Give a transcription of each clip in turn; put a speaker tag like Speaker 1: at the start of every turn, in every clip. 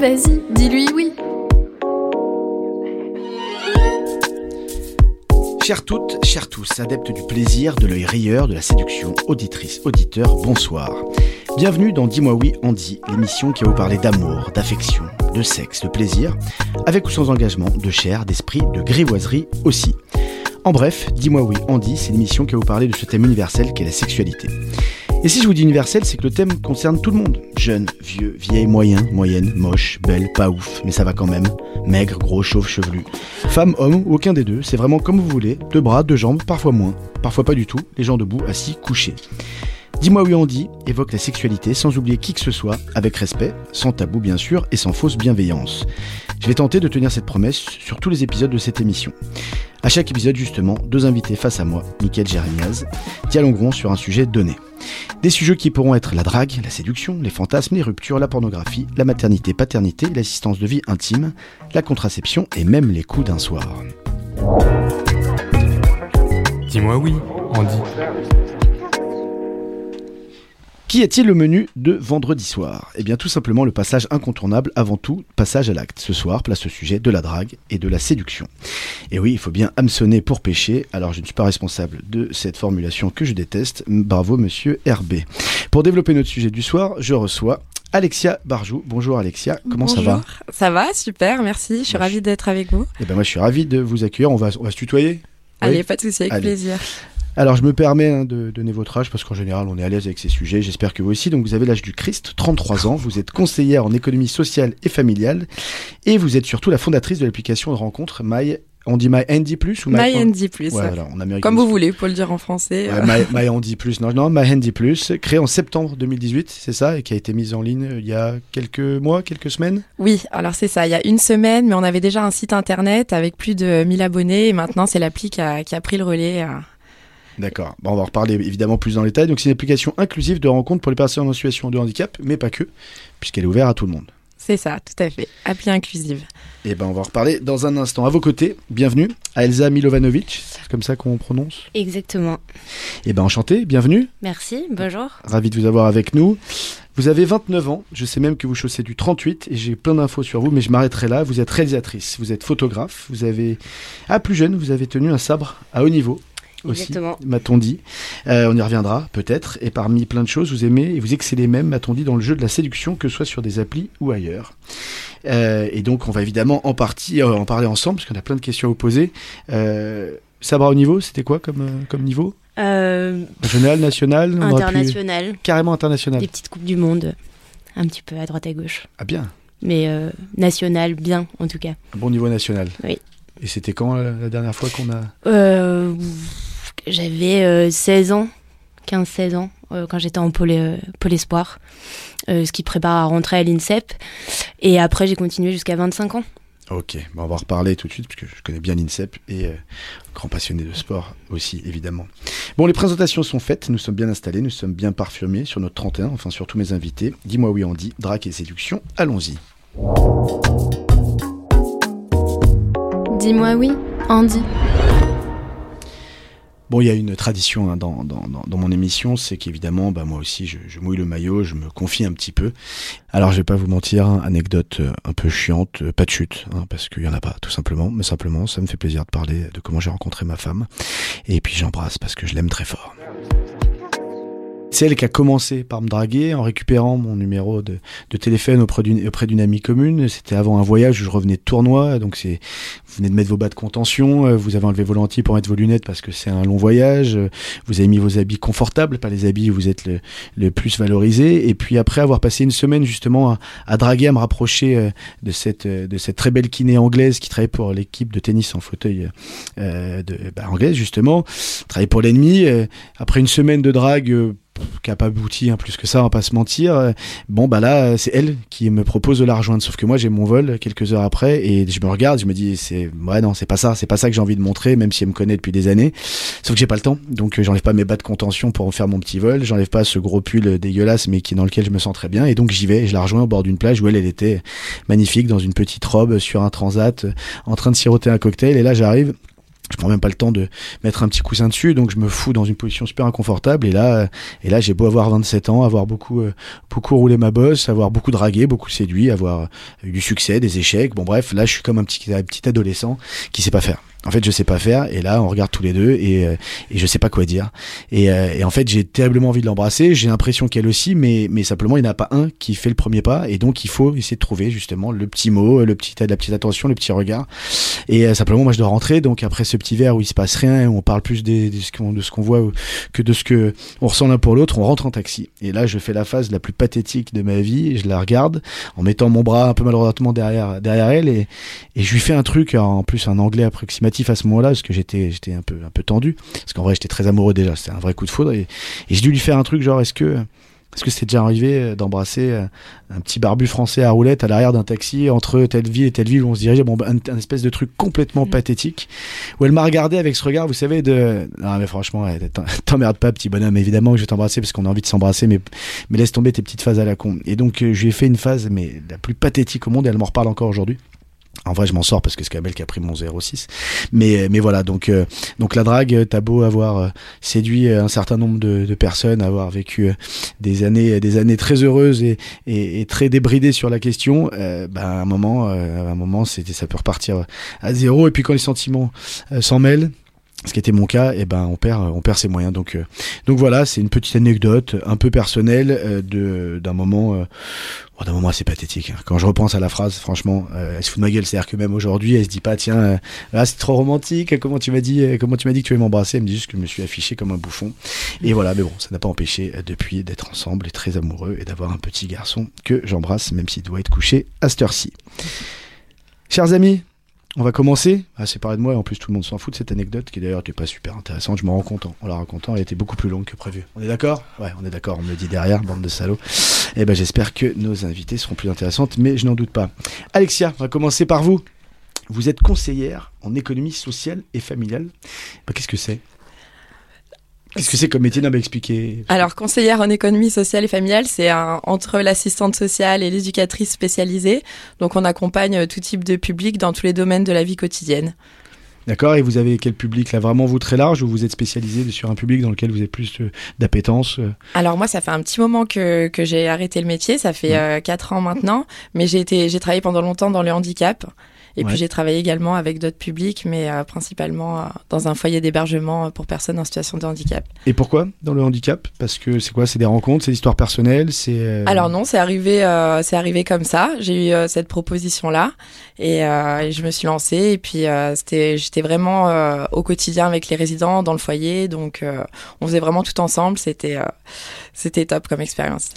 Speaker 1: Vas-y, dis-lui oui.
Speaker 2: Chères toutes, chers tous, adeptes du plaisir, de l'œil rieur, de la séduction, auditrices, auditeurs, bonsoir. Bienvenue dans Dis-moi oui Andy, l'émission qui va vous parler d'amour, d'affection, de sexe, de plaisir, avec ou sans engagement, de chair, d'esprit, de grivoiserie aussi. En bref, Dis-moi oui Andy, c'est l'émission qui va vous parler de ce thème universel qu'est la sexualité. Et si je vous dis universel, c'est que le thème concerne tout le monde. Jeune, vieux, vieille, moyen, moyenne, moche, belle, pas ouf, mais ça va quand même. Maigre, gros, chauve, chevelu. Femme, homme, aucun des deux, c'est vraiment comme vous voulez. Deux bras, deux jambes, parfois moins, parfois pas du tout, les gens debout, assis, couchés. Dis-moi oui Andy évoque la sexualité sans oublier qui que ce soit, avec respect, sans tabou bien sûr, et sans fausse bienveillance. Je vais tenter de tenir cette promesse sur tous les épisodes de cette émission. À chaque épisode, justement, deux invités face à moi, Mickaël Jérémiaz, dialogueront sur un sujet donné. Des sujets qui pourront être la drague, la séduction, les fantasmes, les ruptures, la pornographie, la maternité, paternité, l'assistance de vie intime, la contraception et même les coups d'un soir.
Speaker 3: Dis-moi oui, Andy.
Speaker 2: Qu'y a-t-il le menu de vendredi soir? Eh bien tout simplement le passage incontournable avant tout, passage à l'acte. Ce soir, place au sujet de la drague et de la séduction. Et oui, il faut bien hameçonner pour pêcher, alors je ne suis pas responsable de cette formulation que je déteste. Bravo monsieur RB. Pour développer notre sujet du soir, je reçois Alexia Barjou. Bonjour Alexia, comment ça va?
Speaker 4: Ça va, super, merci. Je suis
Speaker 2: Moi,
Speaker 4: ravie d'être avec vous.
Speaker 2: Eh ben moi je suis ravi de vous accueillir, on va, on va se tutoyer?
Speaker 4: Allez, pas de souci, avec
Speaker 2: Allez.
Speaker 4: plaisir.
Speaker 2: Alors je me permets hein, de donner votre âge parce qu'en général on est à l'aise avec ces sujets, j'espère que vous aussi. Donc vous avez l'âge du Christ, 33 ans, vous êtes conseillère en économie sociale et familiale et vous êtes surtout la fondatrice de l'application de rencontre My, on dit My Handy Plus ou
Speaker 4: My Andy Plus.
Speaker 2: Ouais, voilà, en américain.
Speaker 4: Comme vous voulez, pour le dire en français.
Speaker 2: Ouais, My, My Handy Plus, non, non, My Handy Plus, créé en septembre 2018, c'est ça, et qui a été mise en ligne euh, il y a quelques mois, quelques semaines?
Speaker 4: Oui, alors c'est ça, il y a une semaine, mais on avait déjà un site internet avec plus de 1000 abonnés et maintenant c'est l'appli qui a, qui a pris le relais. euh.
Speaker 2: D'accord. Bon, on va en reparler évidemment plus dans le détail. Donc c'est une application inclusive de rencontre pour les personnes en situation de handicap, mais pas que, puisqu'elle est ouverte à tout le monde.
Speaker 4: C'est ça, tout à fait. Appli inclusive.
Speaker 2: Et ben on va en reparler dans un instant. À vos côtés, bienvenue à Elsa Milovanovic, c'est comme ça qu'on prononce?
Speaker 5: Exactement.
Speaker 2: Et ben enchanté, bienvenue,
Speaker 5: Merci, bonjour.
Speaker 2: ravi de vous avoir avec nous. Vous avez 29 ans, je sais même que vous chaussez du 38 et j'ai plein d'infos sur vous, mais je m'arrêterai là. Vous êtes réalisatrice, vous êtes photographe, vous avez, ah plus jeune, vous avez tenu un sabre à haut niveau aussi, m'a-t-on dit. Euh, on y reviendra peut-être. Et parmi plein de choses, vous aimez et vous excellez même, m'a-t-on dit, dans le jeu de la séduction, que ce soit sur des applis ou ailleurs. Euh, et donc on va évidemment en partie euh, en parler ensemble, parce qu'on a plein de questions à vous poser. À haut niveau, c'était quoi comme, comme niveau? Régional, national pu-
Speaker 5: international,
Speaker 2: Carrément international.
Speaker 5: des petites coupes du monde, un petit peu à droite à gauche.
Speaker 2: Ah bien,
Speaker 5: Mais euh, national, bien en tout cas.
Speaker 2: un bon niveau national.
Speaker 5: Oui.
Speaker 2: Et c'était quand la, la dernière fois qu'on a...
Speaker 5: Euh, J'avais euh, 16 ans, 15-16 ans, euh, quand j'étais en pôle, euh, pôle espoir, euh, ce qui prépare à rentrer à l'INSEP. Et après, j'ai continué jusqu'à 25 ans.
Speaker 2: Ok, bon, on va en reparler tout de suite, parce que je connais bien l'INSEP et euh, grand passionné de sport aussi, évidemment. Bon, les présentations sont faites, nous sommes bien installés, nous sommes bien parfumés sur notre 31, enfin sur tous mes invités. Dis-moi oui, Andy, drague et séduction, allons-y.
Speaker 1: Dis-moi oui Andy.
Speaker 2: Bon, il y a une tradition hein, dans, dans, dans, mon émission, c'est qu'évidemment, bah, moi aussi, je, je mouille le maillot, je me confie un petit peu. Alors, je vais pas vous mentir, hein, anecdote euh, un peu chiante, euh, pas de chute, hein, parce qu'il y en a pas, tout simplement. Mais simplement, ça me fait plaisir de parler de comment j'ai rencontré ma femme. Et puis, j'embrasse parce que je l'aime très fort. C'est elle qui a commencé par me draguer en récupérant mon numéro de, de téléphone auprès d'une auprès d'une amie commune. C'était avant un voyage où je revenais de tournoi, donc c'est vous venez de mettre vos bas de contention, euh, vous avez enlevé vos lentilles pour mettre vos lunettes parce que c'est un long voyage, euh, vous avez mis vos habits confortables, pas les habits où vous êtes le, le plus valorisé, et puis après avoir passé une semaine justement à, à draguer, à me rapprocher euh, de cette de cette très belle kiné anglaise qui travaille pour l'équipe de tennis en fauteuil de bah, anglaise justement, travaille pour l'ennemi. après une semaine de drague. Qui a pas abouti hein, plus que ça, on va pas se mentir. Bon bah là, c'est elle qui me propose de la rejoindre. Sauf que moi j'ai mon vol quelques heures après et je me regarde, je me dis c'est ouais non c'est pas ça, c'est pas ça que j'ai envie de montrer, même si elle me connaît depuis des années. Sauf que j'ai pas le temps, donc euh, j'enlève pas mes bas de contention pour faire mon petit vol, j'enlève pas ce gros pull dégueulasse mais qui dans lequel je me sens très bien et donc j'y vais. Je la rejoins au bord d'une plage où elle elle était magnifique dans une petite robe sur un transat, en train de siroter un cocktail et là j'arrive. Je prends même pas le temps de mettre un petit coussin dessus, donc je me fous dans une position super inconfortable. Et là, et là, j'ai beau avoir 27 ans, avoir beaucoup, euh, beaucoup roulé ma bosse, avoir beaucoup dragué, beaucoup séduit, avoir euh, eu du succès, des échecs. Bon bref, là, je suis comme un petit, un petit adolescent qui sait pas faire. En fait, je sais pas faire. Et là, on regarde tous les deux et, euh, et je sais pas quoi dire. Et, euh, et en fait, j'ai terriblement envie de l'embrasser. J'ai l'impression qu'elle aussi, mais, simplement, il n'y en a pas un qui fait le premier pas. Et donc, il faut essayer de trouver justement le petit mot, le petit, la petite attention, le petit regard. Et euh, simplement, moi, je dois rentrer. Donc, après ce petit verre où il se passe rien, où on parle plus de ce qu'on voit que de ce que on ressent l'un pour l'autre, on rentre en taxi. Et là, je fais la phase la plus pathétique de ma vie. Je la regarde en mettant mon bras un peu maladroitement derrière, elle et je lui fais un truc, en plus un anglais approximatif à ce moment-là, parce que j'étais, j'étais un peu, un peu tendu. Parce qu'en vrai, j'étais très amoureux déjà. C'était un vrai coup de foudre. Et, et j'ai dû lui faire un truc genre, est-ce que, est-ce que c'était déjà arrivé euh, d'embrasser euh, un petit barbu français à roulette à l'arrière d'un taxi entre telle ville et telle ville où on se dirigeait? Bon, un, un espèce de truc complètement
Speaker 5: Mm.
Speaker 2: pathétique où elle m'a regardé avec ce regard, vous savez, de non mais franchement, t'emmerdes pas, petit bonhomme. Évidemment que je vais t'embrasser parce qu'on a envie de s'embrasser, mais mais laisse tomber tes petites phases à la con. Et donc euh, je lui ai fait une phase mais la plus pathétique au monde. Et elle m'en reparle encore aujourd'hui. En vrai, je m'en sors parce que c'est elle qui a pris mon 06. Mais, mais voilà, donc, euh, donc la drague, euh, t'as beau avoir euh, séduit un certain nombre de, personnes, avoir vécu des années, des années très heureuses et, très débridées sur la question, bah, à un moment, à un moment, c'était, ça peut repartir à zéro. Et puis quand les sentiments s'en mêlent, ce qui était mon cas, et ben on perd, on perd ses moyens. Donc, euh, donc voilà, c'est une petite anecdote un peu personnelle euh, de d'un moment, euh, d'un moment assez pathétique. hein. Quand je repense à la phrase, franchement, euh, elle se fout de ma gueule. C'est-à-dire que même aujourd'hui, elle se dit pas, tiens, euh, ah, c'est trop romantique. Comment tu m'as dit, euh, comment tu m'as dit que tu allais m'embrasser? Elle me dit juste que je me suis affiché comme un bouffon. Et voilà, mais bon, ça n'a pas empêché depuis d'être ensemble et très amoureux et d'avoir un petit garçon que j'embrasse, même s'il doit être couché à cette heure-ci. Chers amis, on va commencer à séparer de moi, et en plus tout le monde s'en fout de cette anecdote, qui d'ailleurs n'était pas super intéressante, je m'en rends compte en- en la racontant, elle était beaucoup plus longue que prévu. On est d'accord? Ouais, on est d'accord, on me le dit derrière, bande de salauds. Eh ben j'espère que nos invités seront plus intéressantes, mais je n'en doute pas. Alexia, on va commencer par vous. Vous êtes conseillère en économie sociale et familiale. Ben, Qu'est-ce que c'est? Qu'est-ce que c'est comme métier Non, expliquez.
Speaker 4: Alors, conseillère en économie sociale et familiale, c'est un- entre l'assistante sociale et l'éducatrice spécialisée. Donc, on accompagne euh, tout type de public dans tous les domaines de la vie quotidienne.
Speaker 2: D'accord, et vous avez quel public? Là Vraiment vous très large ou vous êtes spécialisé sur un public dans lequel vous avez plus euh, d'appétence euh?
Speaker 4: Alors moi, ça fait un petit moment que, que j'ai arrêté le métier, ça fait
Speaker 2: Ouais.
Speaker 4: euh, quatre ans maintenant, mais j'ai travaillé pendant longtemps dans le handicap. Et
Speaker 2: Ouais.
Speaker 4: puis j'ai travaillé également avec d'autres publics, mais euh, principalement euh, dans un foyer d'hébergement pour personnes en situation de handicap.
Speaker 2: Et pourquoi dans le handicap? Parce que c'est quoi? C'est des rencontres, c'est des histoires personnelles, c'est. euh,
Speaker 4: Alors non, c'est arrivé, c'est arrivé comme ça. J'ai eu cette proposition là et, et je me suis lancée. Et puis c'était, j'étais vraiment au quotidien avec les résidents dans le foyer, donc on faisait vraiment tout ensemble. C'était, c'était top comme expérience.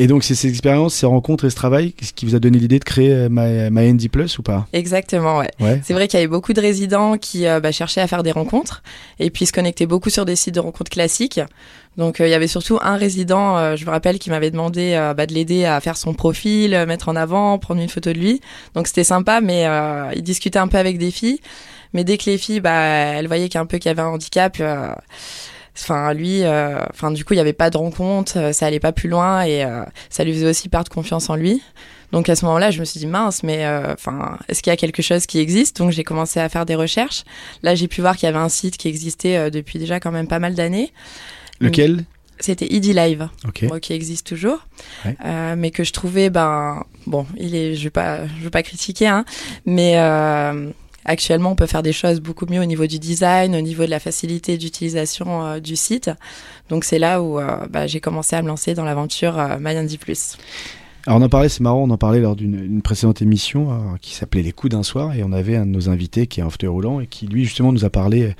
Speaker 2: Et donc c'est ces expériences, ces rencontres et ce travail ce qui vous a donné l'idée de créer euh, My, My ND Plus ou pas?
Speaker 4: Exactement, ouais.
Speaker 2: Ouais.
Speaker 4: C'est vrai qu'il y avait beaucoup de résidents qui euh, bah, cherchaient à faire des rencontres et puis se connectaient beaucoup sur des sites de rencontres classiques. Donc euh, il y avait surtout un résident, euh, je me rappelle, qui m'avait demandé euh, bah, de l'aider à faire son profil, euh, mettre en avant, prendre une photo de lui. Donc c'était sympa, mais euh, il discutait un peu avec des filles. Mais dès que les filles, bah, elles voyaient qu'un peu qu'il y avait un handicap, euh, enfin lui, euh, enfin du coup il y avait pas de rencontre, euh, ça allait pas plus loin et euh, ça lui faisait aussi perdre confiance en lui. Donc à ce moment-là, je me suis dit mince, mais euh, enfin, est-ce qu'il y a quelque chose qui existe? Donc j'ai commencé à faire des recherches. Là, j'ai pu voir qu'il y avait un site qui existait euh, depuis déjà quand même pas mal d'années.
Speaker 2: Lequel?
Speaker 4: C'était ID Live, bon, qui existe toujours,
Speaker 2: Ouais.
Speaker 4: Euh, mais que je trouvais, ben, bon, il est, je vais pas, je veux pas critiquer, hein, mais actuellement, on peut faire des choses beaucoup mieux au niveau du design, au niveau de la facilité d'utilisation euh, du site. Donc c'est là où euh, bah, j'ai commencé à me lancer dans l'aventure euh, MyND+.
Speaker 2: Alors on en parlait, c'est marrant, on en parlait lors d'une une précédente émission euh, qui s'appelait Les coups d'un soir et on avait un de nos invités qui est un fauteuil roulant et qui lui justement nous a parlé euh,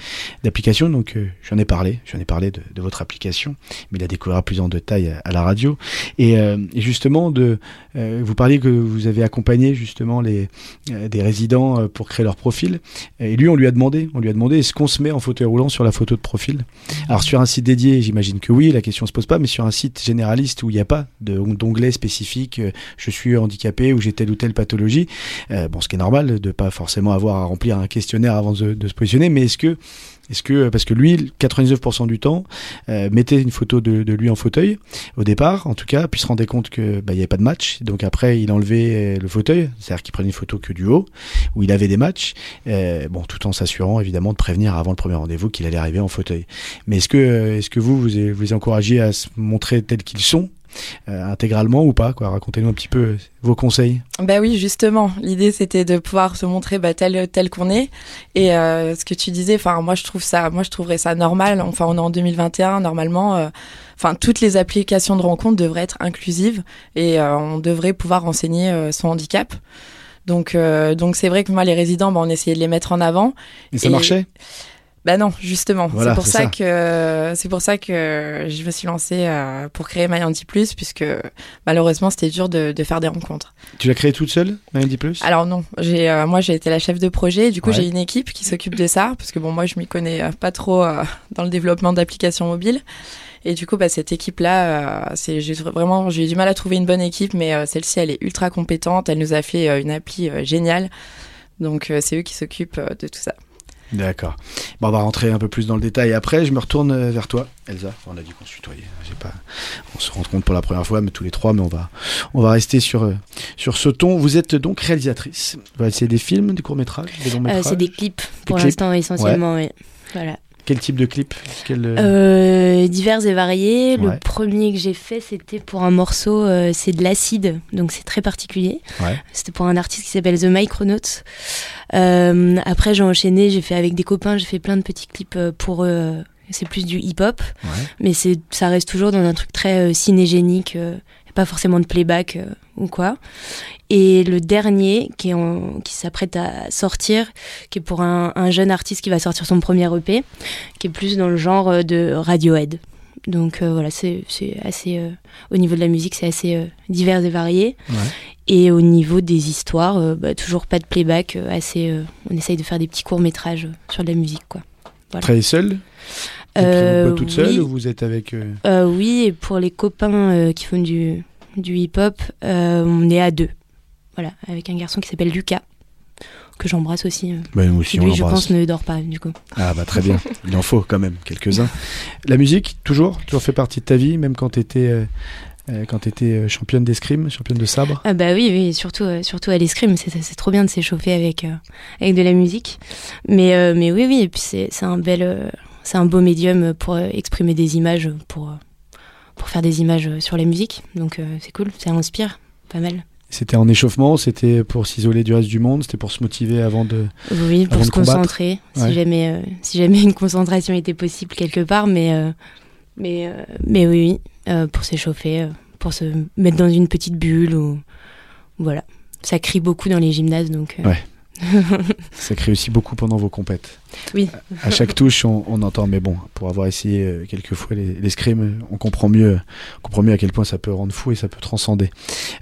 Speaker 2: d'application. Donc euh, j'en ai parlé, j'en ai parlé de, votre application, mais il a découvert plus en détail à, la radio. Et, euh, justement, de, vous parliez que vous avez accompagné justement les, des résidents pour créer leur profil. Et lui, on lui a demandé, on lui a demandé est-ce qu'on se met en fauteuil roulant sur la photo de profil? Alors sur un site dédié, j'imagine que oui, la question se pose pas, mais sur un site généraliste où il n'y a pas d'onglet spécifique, je suis handicapé ou j'ai telle ou telle pathologie, euh, bon, ce qui est normal de pas forcément avoir à remplir un questionnaire avant de, se positionner, mais est-ce que est-ce que parce que lui, 99% du temps, euh, mettait une photo de, lui en fauteuil au départ, en tout cas, puis se rendait compte que bah, il y avait pas de match, donc après il enlevait euh, le fauteuil, c'est-à-dire qu'il prenait une photo que du haut, où il avait des matchs, bon, tout en s'assurant évidemment de prévenir avant le premier rendez-vous qu'il allait arriver en fauteuil. Mais est-ce que est-ce que vous vous les, vous les encouragez à se montrer tels qu'ils sont intégralement ou pas quoi Racontez-nous un petit peu euh, vos conseils.
Speaker 4: Bah oui, justement. L'idée, c'était de pouvoir se montrer bah, tel tel qu'on est. Et euh, ce que tu disais, enfin, moi, je trouve ça, moi, je trouverais ça normal. Enfin, on est en 2021, normalement. euh, Enfin, toutes les applications de rencontre devraient être inclusives et euh, on devrait pouvoir renseigner euh, son handicap. Donc, euh, donc c'est vrai que moi, les résidents, bah, on essayait de les mettre en avant.
Speaker 2: Et ça
Speaker 4: Et-
Speaker 2: marchait?
Speaker 4: Bah non, justement.
Speaker 2: Voilà,
Speaker 4: c'est pour ça,
Speaker 2: ça.
Speaker 4: que c'est pour ça que je me suis lancée euh, pour créer Mayanti Plus, puisque malheureusement, c'était dur de, de faire des rencontres.
Speaker 2: Tu l'as créé toute seule, Maëlle Plus?
Speaker 4: Alors non, j'ai euh, moi j'ai été la chef de projet. Du coup,
Speaker 2: Ouais.
Speaker 4: j'ai une équipe qui s'occupe de ça parce que bon, moi je m'y connais euh, pas trop euh, dans le développement d'applications mobiles. Et du coup, bah, cette équipe-là, euh, c'est j'ai vraiment j'ai eu du mal à trouver une bonne équipe, mais euh, celle-ci, elle est ultra compétente. Elle nous a fait euh, une appli géniale. Donc euh, c'est eux qui s'occupent de tout ça.
Speaker 2: D'accord. Bon, on va rentrer un peu plus dans le détail après. Je me retourne euh, vers toi, Elsa. On a dit qu'on se tutoyait. Pas. On se rend compte pour la première fois, mais tous les trois. Mais on va, on va rester sur euh, sur ce ton. Vous êtes donc réalisatrice. Voilà, C'est des films, des courts métrages, des longs
Speaker 5: Euh, c'est des clips pour l'instant essentiellement, oui. Voilà.
Speaker 2: Quel type de clip Quel, euh,
Speaker 5: Euh, divers et variés.
Speaker 2: Ouais.
Speaker 5: Le premier que j'ai fait, c'était pour un morceau, euh, c'est de l'acide, donc c'est très particulier.
Speaker 2: Ouais.
Speaker 5: C'était pour un artiste qui s'appelle The Micronauts. Euh, après, j'ai enchaîné, j'ai fait avec des copains, j'ai fait plein de petits clips pour eux. C'est plus du hip-hop,
Speaker 2: ouais.
Speaker 5: mais c'est, ça reste toujours dans un truc très cinégénique, pas forcément de playback euh, ou quoi. Et le dernier, qui, est en- qui s'apprête à sortir, qui est pour un, un jeune artiste qui va sortir son premier EP, qui est plus dans le genre euh, de Radiohead. Donc euh, voilà, c'est assez. euh, au niveau de la musique, c'est assez divers et varié.
Speaker 2: Ouais.
Speaker 5: Et au niveau des histoires, bah, toujours pas de playback, assez. on essaye de faire des petits courts métrages sur de la musique, quoi. Voilà.
Speaker 2: Travaillez seule
Speaker 5: Euh,
Speaker 2: Pas toute seule
Speaker 5: oui.
Speaker 2: ou vous êtes avec euh,
Speaker 5: Euh, oui, et pour les copains qui font du, du hip-hop, euh, on est à deux. Voilà, avec un garçon qui s'appelle Lucas, que j'embrasse aussi. euh,
Speaker 2: bah, nous aussi, on
Speaker 5: lui, je
Speaker 2: l'embrasse.
Speaker 5: pense, ne dort pas, du coup.
Speaker 2: Ah bah très bien. Il en faut quand même quelques-uns. La musique, toujours, toujours fait partie de ta vie, même quand t'étais euh, euh, quand championne d'escrime, championne de sabre?
Speaker 5: Ah bah oui, oui, surtout, euh, surtout à l'escrime, c'est, trop bien de s'échauffer avec, euh, avec de la musique. Mais, mais oui, oui, et puis c'est, un bel, c'est un beau médium pour exprimer des images, pour, pour faire des images euh, sur la musique. Donc euh, c'est cool, ça inspire pas mal.
Speaker 2: C'était en échauffement, c'était pour s'isoler du reste du monde, c'était pour se motiver avant de.
Speaker 5: Oui,
Speaker 2: Avant
Speaker 5: pour
Speaker 2: de
Speaker 5: se
Speaker 2: combattre.
Speaker 5: concentrer,
Speaker 2: Ouais.
Speaker 5: si, jamais, euh, si jamais une concentration était possible quelque part, mais, euh, mais, euh, mais oui, oui, pour s'échauffer, pour se mettre dans une petite bulle, ou voilà. Ça crie beaucoup dans les gymnases, donc...
Speaker 2: Ouais. Ça crée aussi beaucoup pendant vos compètes.
Speaker 5: Oui.
Speaker 2: À chaque touche, on, on entend, mais bon, pour avoir essayé euh, quelques fois les- l'escrime, on comprend mieux, on comprend mieux à quel point ça peut rendre fou et ça peut transcender.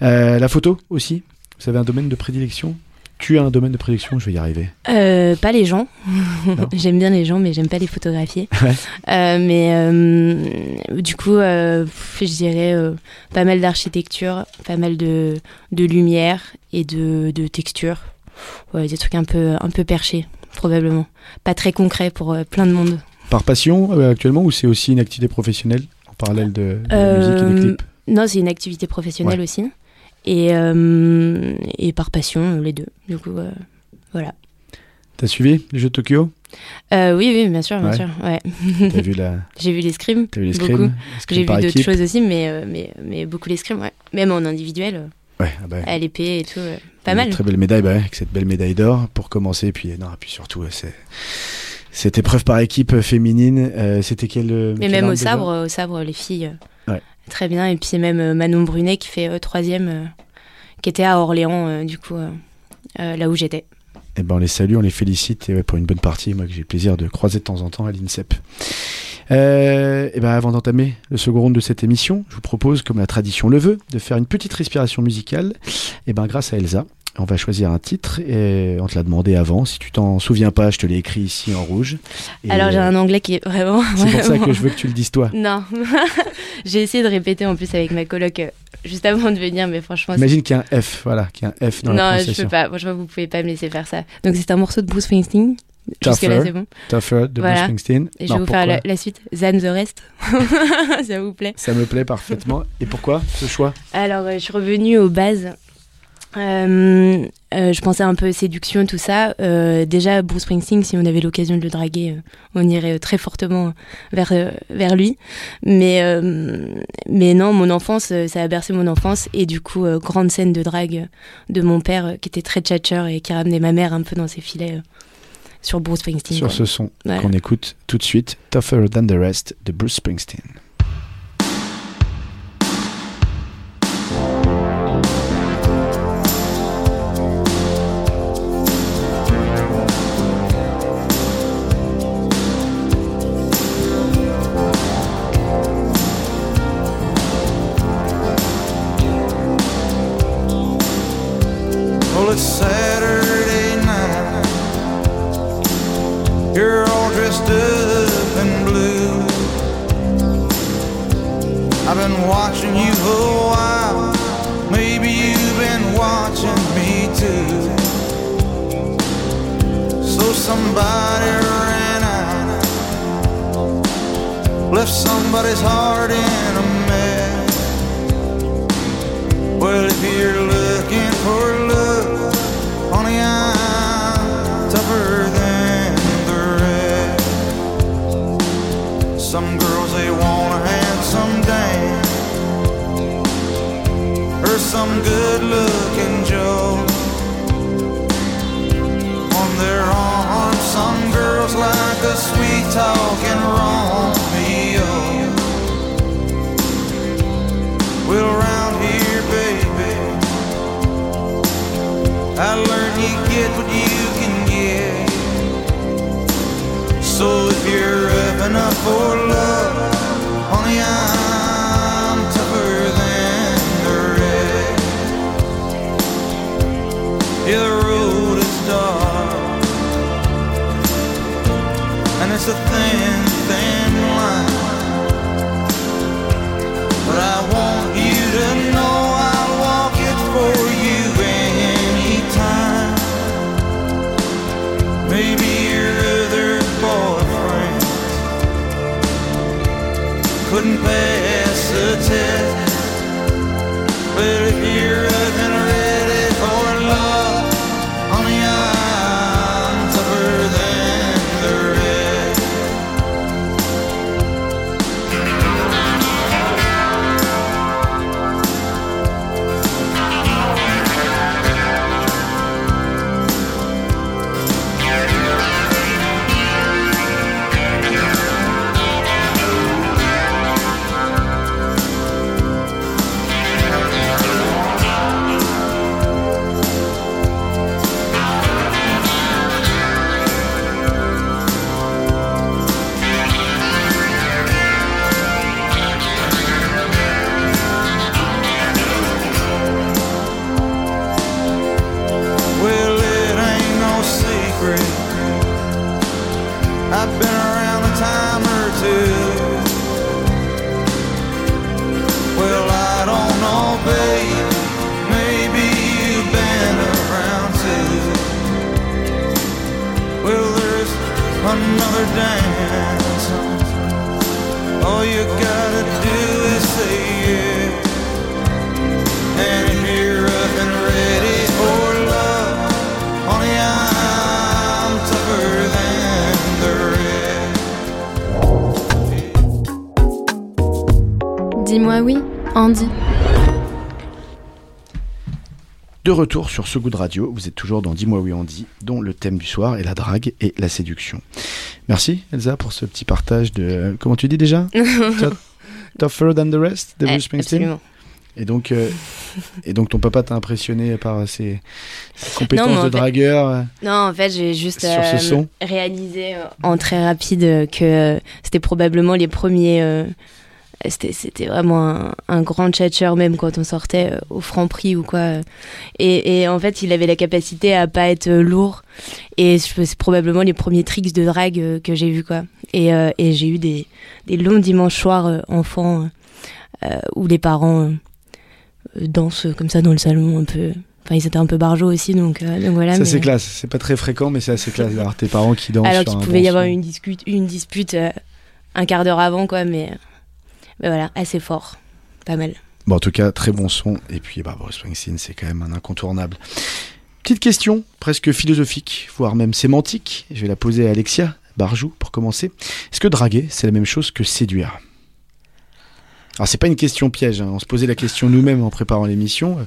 Speaker 2: Euh, la photo aussi. Vous avez un domaine de prédilection? Tu as un domaine de prédilection Je vais y arriver.
Speaker 5: Euh, pas les gens. J'aime bien les gens, mais j'aime pas les photographier.
Speaker 2: Ouais.
Speaker 5: Euh, mais euh, du coup, je dirais pas mal d'architecture, pas mal de, de lumière et de, de texture. Ouais, des trucs un peu, un peu perchés, probablement. Pas très concrets pour euh, plein de monde.
Speaker 2: Par passion euh, actuellement ou c'est aussi une activité professionnelle en parallèle de, de la
Speaker 5: Euh,
Speaker 2: musique et des clips
Speaker 5: Non, c'est une activité professionnelle aussi. Et, et par passion, les deux. Du coup, voilà.
Speaker 2: T'as suivi les Jeux de Tokyo?
Speaker 5: Euh, oui, oui, bien sûr, bien
Speaker 2: Ouais.
Speaker 5: sûr. Ouais.
Speaker 2: T'as vu la,
Speaker 5: J'ai vu l'escrime.
Speaker 2: t'as vu l'escrime
Speaker 5: J'ai vu d'autres choses aussi, mais, mais, mais beaucoup l'escrime, ouais. Même en individuel,
Speaker 2: Ouais, ah bah,
Speaker 5: à l'épée et tout, euh, pas mal.
Speaker 2: Très belle médaille, bah avec cette belle médaille d'or pour commencer. Et puis, non, et puis surtout, c'est cette épreuve par équipe euh, féminine. euh, C'était quel euh,
Speaker 5: Mais même au sabre, au sabre, les filles,
Speaker 2: Ouais.
Speaker 5: très bien. Et puis même Manon Brunet qui fait troisième, qui était à Orléans, du coup, là où j'étais.
Speaker 2: Eh ben, on les salue, on les félicite pour une bonne partie, moi que j'ai le plaisir de croiser de temps en temps à l'INSEP. Euh, et ben, avant d'entamer le second round de cette émission, je vous propose, comme la tradition le veut, de faire une petite respiration musicale. Et ben, grâce à Elsa, on va choisir un titre et on te l'a demandé avant. Si tu t'en souviens pas, je te l'ai écrit ici en rouge. Et,
Speaker 5: Alors j'ai un anglais qui est vraiment.
Speaker 2: C'est pour ça que je veux que tu le dises toi.
Speaker 5: Non, j'ai essayé de répéter en plus avec ma coloc euh, juste avant de venir, mais franchement.
Speaker 2: Imagine qu'il y a un F, voilà, qu'il y a un F dans la
Speaker 5: Non, je peux pas. Franchement, vous pouvez pas me laisser faire ça. Donc c'est un morceau de Bruce Springsteen. Là,
Speaker 2: Tougher.
Speaker 5: c'est bon.
Speaker 2: Tougher de
Speaker 5: Voilà.
Speaker 2: Bruce Springsteen.
Speaker 5: Et je
Speaker 2: Non,
Speaker 5: vais vous faire la, la suite. Zan the Rest. ça vous plaît
Speaker 2: Ça me plaît parfaitement. Et pourquoi ce choix?
Speaker 5: Alors, euh, je suis revenue aux bases. Euh, euh, je pensais un peu séduction, tout ça. Euh, déjà, Bruce Springsteen, si on avait l'occasion de le draguer, on irait très fortement vers, vers lui. Mais, mais non, mon enfance, ça a bercé mon enfance. Et du coup, grande scène de drague de mon père, qui était très tchatcheur et qui ramenait ma mère un peu dans ses filets sur Bruce Springsteen.
Speaker 2: sur ce son qu'on écoute tout de suite, Tougher Than the Rest de Bruce Springsteen.
Speaker 6: Well, it's Saturday night. You're all dressed up in blue. I've been watching you for a while. Maybe you've been watching me too. So somebody ran out, left somebody's heart in a mess. Well, if you're looking for some good-looking Joe. On their arms, some girls like a sweet-talking Romeo. Well, around here, baby, I learned you get what you can get. So if you're up enough for love, honey, I'm a thin,
Speaker 2: retour sur ce goût de radio, vous êtes toujours dans Dis-moi oui on dit, dont le thème du soir est la drague et la séduction. Merci Elsa pour ce petit partage de... Comment tu dis déjà? Tougher Than the Rest de Bruce Springsteen? Et donc, euh, et donc ton papa t'a impressionné par ses, ses compétences
Speaker 5: Non,
Speaker 2: de
Speaker 5: fait-
Speaker 2: dragueur euh,
Speaker 5: Non, en fait, j'ai juste euh, réalisé euh, en très rapide que c'était probablement les premiers. euh, c'était, vraiment un, un grand tchatcheur, même quand on sortait euh, au franc prix ou quoi. Et, et en fait, il avait la capacité à pas être euh, lourd. Et c'est probablement les premiers tricks de drague euh, que j'ai vu quoi. Et, euh, et j'ai eu des, des longs dimanches soirs enfants euh, où les parents euh, dansent comme ça dans le salon un peu. Enfin, ils étaient un peu barjots aussi, donc, euh, donc voilà.
Speaker 2: Ça c'est classe, c'est pas très fréquent mais c'est assez classe d'avoir tes parents qui dansent
Speaker 5: alors qu'il pouvait
Speaker 2: bon
Speaker 5: y avoir une dispute, une dispute euh, un quart d'heure avant, quoi, mais, mais voilà, assez fort. Pas mal.
Speaker 2: Bon, en tout cas, très bon son. Et puis, bah, Bruce Springsteen, c'est quand même un incontournable. Petite question, presque philosophique, voire même sémantique. Je vais la poser à Alexia Barjou pour commencer. Est-ce que draguer, c'est la même chose que séduire? Alors c'est pas une question piège, hein. on se posait la question nous-mêmes en préparant l'émission, Euh,